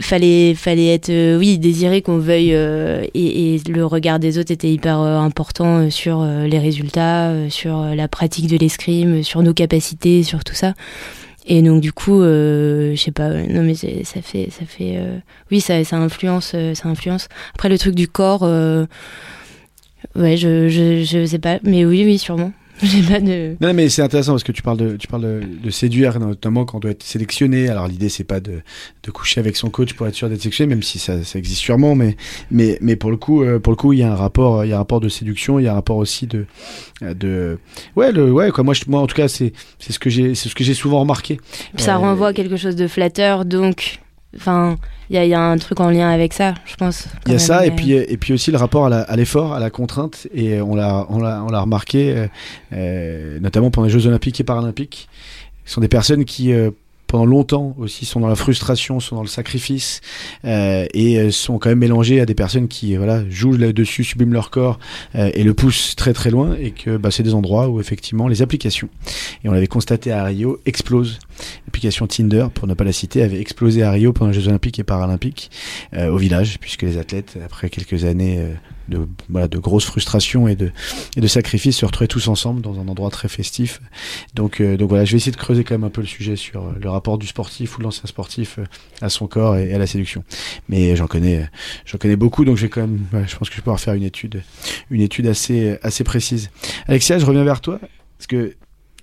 Speaker 5: fallait fallait être euh, oui désiré qu'on veuille euh, et, le regard des autres était hyper euh, important sur les résultats sur la pratique de l'escrime sur nos capacités sur tout ça. Et donc du coup je sais pas non mais ça fait ça fait oui ça ça influence ça influence. Après le truc du corps ouais je, je je sais pas mais oui oui sûrement j'ai pas de
Speaker 2: Non, mais c'est intéressant parce que tu parles de, tu parles de, de séduire, notamment quand on doit être sélectionné. Alors l'idée c'est pas de, de coucher avec son coach pour être sûr d'être sélectionné, même si ça, ça existe sûrement, mais, mais, mais pour le coup, euh, pour le coup, il y a un rapport, il y a un rapport de séduction, il y a un rapport aussi de, euh, de, ouais, le, ouais, quoi. Moi, je, moi, en tout cas, c'est, c'est ce que j'ai, c'est ce que j'ai souvent remarqué.
Speaker 5: Ça
Speaker 2: Euh,
Speaker 5: renvoie à quelque chose de flatteur, donc, enfin, il y a, il y a un truc en lien avec ça, je pense.
Speaker 2: Il y a ça, et puis, et puis aussi le rapport à l'effort, à, la contrainte, et on l'a, on l'a, on l'a remarqué, euh, euh, notamment pendant les Jeux Olympiques et Paralympiques. Ce sont des personnes qui, euh, pendant longtemps aussi, sont dans la frustration, sont dans le sacrifice, euh, et euh, sont quand même mélangées à des personnes qui, voilà, jouent là-dessus, subliment leur corps, euh, et le poussent très très loin, et que bah, c'est des endroits où effectivement les applications, et on l'avait constaté à Rio, explosent. L'application Tinder, pour ne pas la citer, avait explosé à Rio pendant les Jeux Olympiques et Paralympiques euh, au village, puisque les athlètes, après quelques années euh, de, voilà, de grosses frustrations et de, et de sacrifices, se retrouvaient tous ensemble dans un endroit très festif. Donc, euh, donc voilà, je vais essayer de creuser quand même un peu le sujet sur euh, le rapport du sportif ou de l'ancien sportif euh, à son corps et, à la séduction. Mais j'en connais, euh, j'en connais beaucoup, donc quand même, je pense que je vais pouvoir faire une étude, une étude assez, assez précise. Alexia, je reviens vers toi, parce que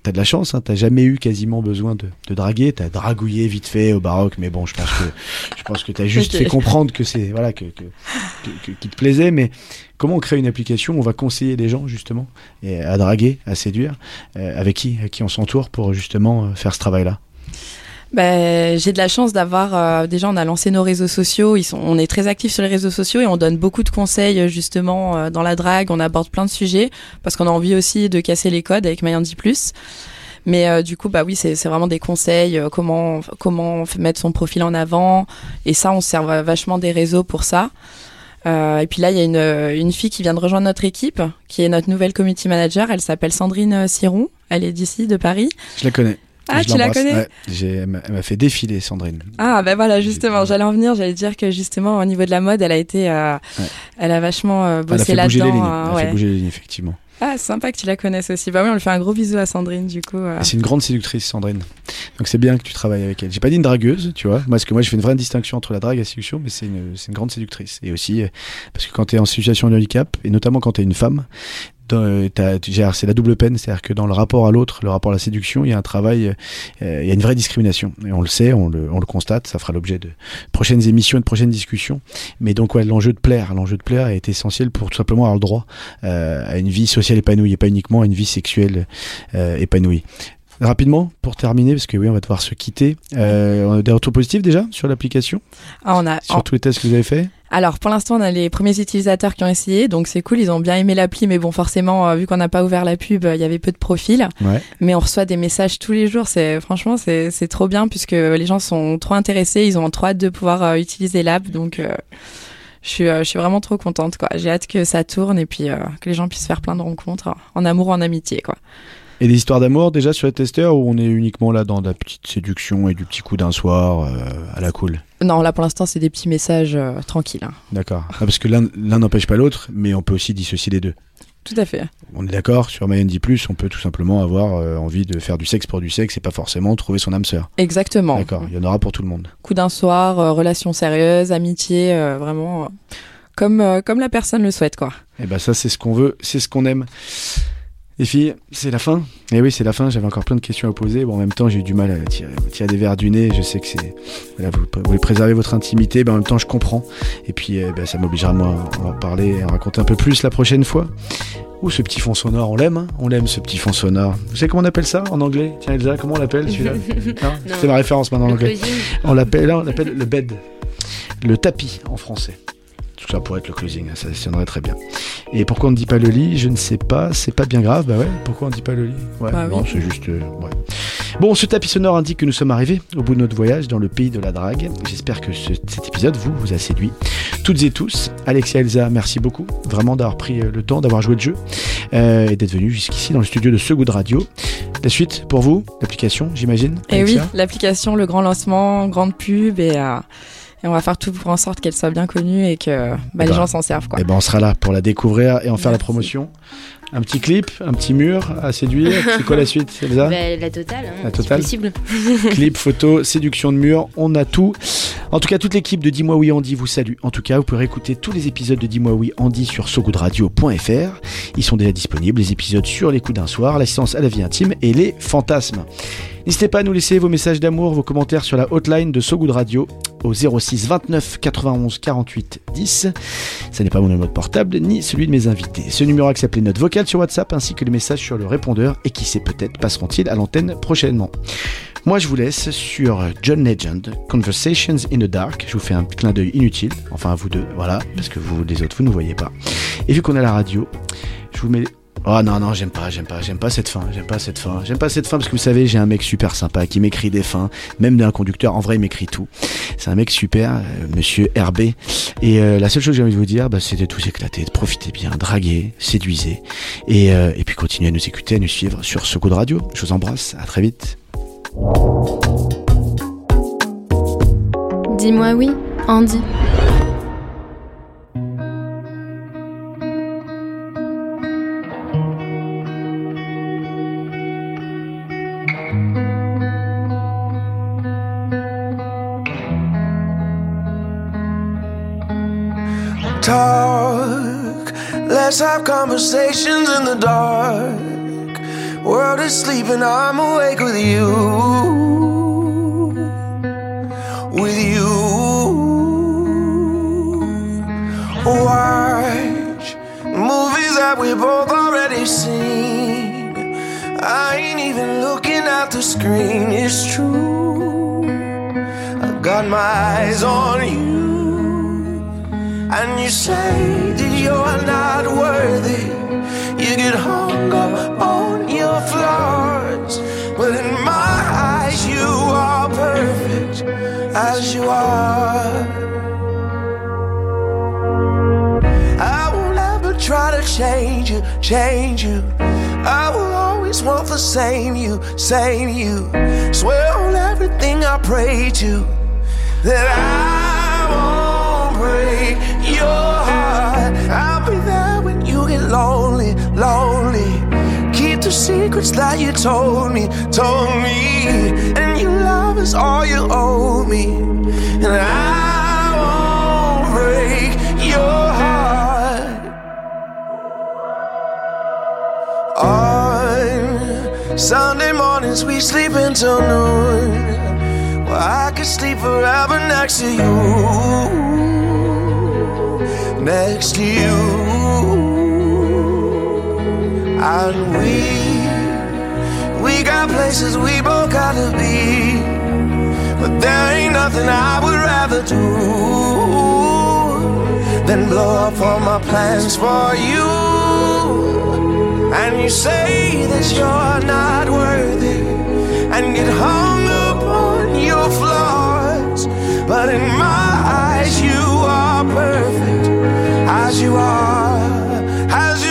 Speaker 2: T'as de la chance, hein, t'as jamais eu quasiment besoin de, de draguer, t'as dragouillé vite fait au baroque, mais bon, je pense que je pense que t'as juste fait comprendre que c'est voilà que, que, que, que- qui te plaisait, mais comment on crée une application où on va conseiller les gens justement et à draguer, à séduire, euh, avec qui, avec qui on s'entoure pour justement euh, faire ce travail-là?
Speaker 4: Ben, j'ai de la chance d'avoir euh, déjà on a lancé nos réseaux sociaux, ils sont on est très actifs sur les réseaux sociaux et on donne beaucoup de conseils euh, justement euh, dans la drague, on aborde plein de sujets parce qu'on a envie aussi de casser les codes avec Mayandi Plus. Mais euh, du coup bah oui, c'est vraiment des conseils euh, comment comment mettre son profil en avant et ça on se sert va- vachement des réseaux pour ça. Euh, et puis là, il y a une, euh, une fille qui vient de rejoindre notre équipe, qui est notre nouvelle community manager. Elle s'appelle Sandrine euh, Siron. Elle est d'ici, de Paris.
Speaker 2: Je la connais.
Speaker 4: Ah,
Speaker 2: Je
Speaker 4: tu la connais
Speaker 2: Ouais, Elle m'a elle fait défiler, Sandrine.
Speaker 4: Ah ben voilà justement, j'allais en venir, j'allais dire que justement au niveau de la mode, elle a été, euh,
Speaker 2: Ouais.
Speaker 4: elle a vachement euh,
Speaker 2: Elle a
Speaker 4: bossé
Speaker 2: fait bouger les
Speaker 4: là-dedans.
Speaker 2: lignes.
Speaker 4: euh,
Speaker 2: Elle a
Speaker 4: ouais.
Speaker 2: fait bouger les lignes, effectivement.
Speaker 4: Ah sympa que tu la connaisses aussi. Bah oui, on lui fait un gros bisou à Sandrine du coup. euh.
Speaker 2: C'est une grande séductrice, Sandrine. Donc c'est bien que tu travailles avec elle. J'ai pas dit une dragueuse, tu vois. Moi, parce que moi, je fais une vraie distinction entre la drague et la séduction, mais c'est une, une grande séductrice. Et aussi, euh, parce que quand tu es en situation de handicap, et notamment quand tu es une femme, euh, c'est la double peine. C'est-à-dire que dans le rapport à l'autre, le rapport à la séduction, il y a un travail, euh, il y a une vraie discrimination. Et on le sait, on le, on le constate, ça fera l'objet de prochaines émissions et de prochaines discussions. Mais donc, ouais, l'enjeu de plaire, l'enjeu de plaire est essentiel pour tout simplement avoir le droit euh, à une vie sociale épanouie et pas uniquement à une vie sexuelle épanouie. Rapidement, pour terminer, parce que oui, on va devoir se quitter. Euh, on a des retours positifs déjà sur l'application,
Speaker 4: Ah, on a,
Speaker 2: sur tous les tests que vous avez faits.
Speaker 4: Alors pour l'instant on a les premiers utilisateurs qui ont essayé, donc c'est cool, ils ont bien aimé l'appli, mais bon forcément euh, vu qu'on n'a pas ouvert la pub, euh, il y avait peu de profils,
Speaker 2: Ouais.
Speaker 4: mais on reçoit des messages tous les jours, c'est franchement c'est c'est trop bien puisque les gens sont trop intéressés, ils ont trop hâte de pouvoir utiliser l'app, donc je suis je suis vraiment trop contente quoi. J'ai hâte que ça tourne et puis que les gens puissent faire plein de rencontres en amour ou en amitié quoi.
Speaker 2: Et des histoires d'amour déjà sur les testeurs ou on est uniquement là dans de la petite séduction et du petit coup d'un soir euh, à la cool?
Speaker 4: Non là pour l'instant c'est des petits messages euh, tranquilles. hein.
Speaker 2: D'accord. Ah, parce que l'un l'un n'empêche pas l'autre, mais on peut aussi dissocier les deux.
Speaker 4: Tout à fait.
Speaker 2: On est d'accord, sur 10 on peut tout simplement avoir euh, envie de faire du sexe pour du sexe et pas forcément trouver son âme sœur.
Speaker 4: Exactement.
Speaker 2: D'accord, il y en aura pour tout le monde.
Speaker 4: coup d'un soir, euh, relation sérieuse, amitié, euh, vraiment euh, comme euh, comme la personne le souhaite quoi.
Speaker 2: Et ben ça c'est ce qu'on veut, c'est ce qu'on aime. Les filles, c'est la fin. Et oui, c'est la fin. J'avais encore plein de questions à poser. Bon, en même temps, j'ai eu du mal à tirer, tirer des verres du nez. Je sais que c'est, voilà, vous, vous voulez préserver votre intimité, ben en même temps, je comprends. Et puis, euh, ben, ça m'obligera moi à en parler, et à en raconter un peu plus la prochaine fois. Ou ce petit fond sonore, on l'aime, hein on l'aime ce petit fond sonore. Vous savez comment on appelle ça en anglais? Tiens Elsa, comment on l'appelle celui-là? C'est ma référence maintenant en anglais. On l'appelle, là, on l'appelle le bed, le tapis en français. Tout ça pourrait être le closing, hein, ça sonnerait très bien. Et pourquoi on ne dit pas le lit? Je ne sais pas, c'est pas bien grave. Bah ouais, pourquoi on ne dit pas le lit? Ouais,
Speaker 4: Bah
Speaker 2: non,
Speaker 4: oui.
Speaker 2: c'est juste. euh, ouais. Bon, ce tapis sonore indique que nous sommes arrivés au bout de notre voyage dans le pays de la drague. J'espère que ce- cet épisode vous, vous a séduit. Toutes et tous, Alexia Elsa, merci beaucoup vraiment d'avoir pris euh, le temps, d'avoir joué le jeu euh, et d'être venu jusqu'ici dans le studio de Ce Goût de Radio. La suite pour vous, l'application, j'imagine
Speaker 4: Et oui,
Speaker 2: Alexia?
Speaker 4: l'application, le grand lancement, grande pub et, euh, et on va faire tout pour en sorte qu'elle soit bien connue et que bah,
Speaker 2: Eh
Speaker 4: les
Speaker 2: ben,
Speaker 4: gens s'en servent quoi.
Speaker 2: Eh ben, on sera là pour la découvrir et en faire la promotion. Un petit clip, un petit mur à séduire. C'est quoi la suite, Elsa
Speaker 5: Bah, la totale, hein,
Speaker 2: La totale
Speaker 5: possible.
Speaker 2: Clip, photo, séduction de mur, on a tout. En tout cas, toute l'équipe de Dis-moi oui Andy vous salue. En tout cas, vous pouvez écouter tous les épisodes de Dis-moi oui Andy sur sogoodradio.fr. Ils sont déjà disponibles, les épisodes sur les coups d'un soir, l'assistance à la vie intime et les fantasmes. N'hésitez pas à nous laisser vos messages d'amour, vos commentaires sur la hotline de Sogoud Radio au 06 29 91 48 10. Ce n'est pas mon numéro de portable ni celui de mes invités. Ce numéro accepte les notes vocales sur WhatsApp ainsi que les messages sur le répondeur et qui sait peut-être passeront-ils à l'antenne prochainement. Moi, je vous laisse sur John Legend, Conversations in the Dark. Je vous fais un clin d'œil inutile, enfin à vous deux, voilà, parce que vous, les autres, vous ne voyez pas. Et vu qu'on à la radio, je vous mets. Oh non, non, j'aime pas, j'aime pas, j'aime pas cette fin, j'aime pas cette fin, j'aime pas cette fin parce que vous savez, j'ai un mec super sympa qui m'écrit des fins, même d'un conducteur, en vrai, il m'écrit tout. C'est un mec super, euh, monsieur RB. Et euh, la seule chose que j'ai envie de vous dire, bah, c'est de tous éclater, de profiter bien, draguer, séduisez. Et, euh, et puis continuez à nous écouter, à nous suivre sur ce coup de radio. Je vous embrasse, à très vite.
Speaker 1: Dis-moi oui, Andy.
Speaker 6: Have conversations in the dark. World is sleeping, I'm awake with you. With you. Watch movies that we both already seen. I ain't even looking at the screen, it's true. I got my eyes on you. And you say you're not worthy. You get hung up on your flaws. But in my eyes, you are perfect as you are. I will never try to change you, change you. I will always want the same you, same you. Swear on everything I pray to that I won't break your lonely, lonely. Keep the secrets that you told me, told me. And your love is all you owe me. And I won't break your heart. On Sunday mornings we sleep until noon. Well, I could sleep forever next to you. Next to you. And we, We got places we both gotta be. But there ain't nothing I would rather do than blow up all my plans for you. And you say that you're not worthy and get hung up on your flaws. But in my eyes, you are perfect as you are, as you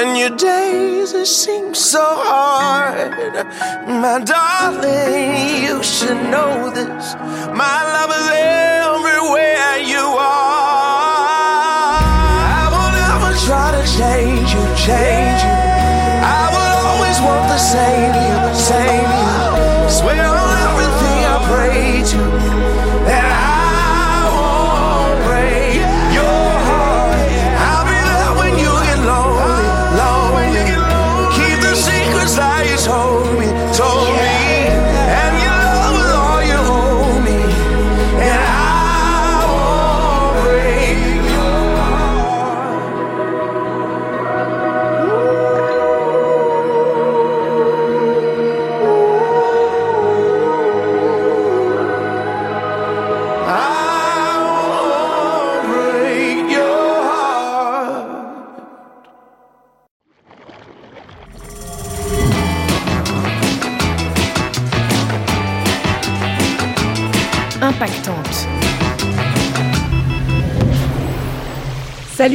Speaker 6: And your days it seem so hard. My darling, you should know this. My love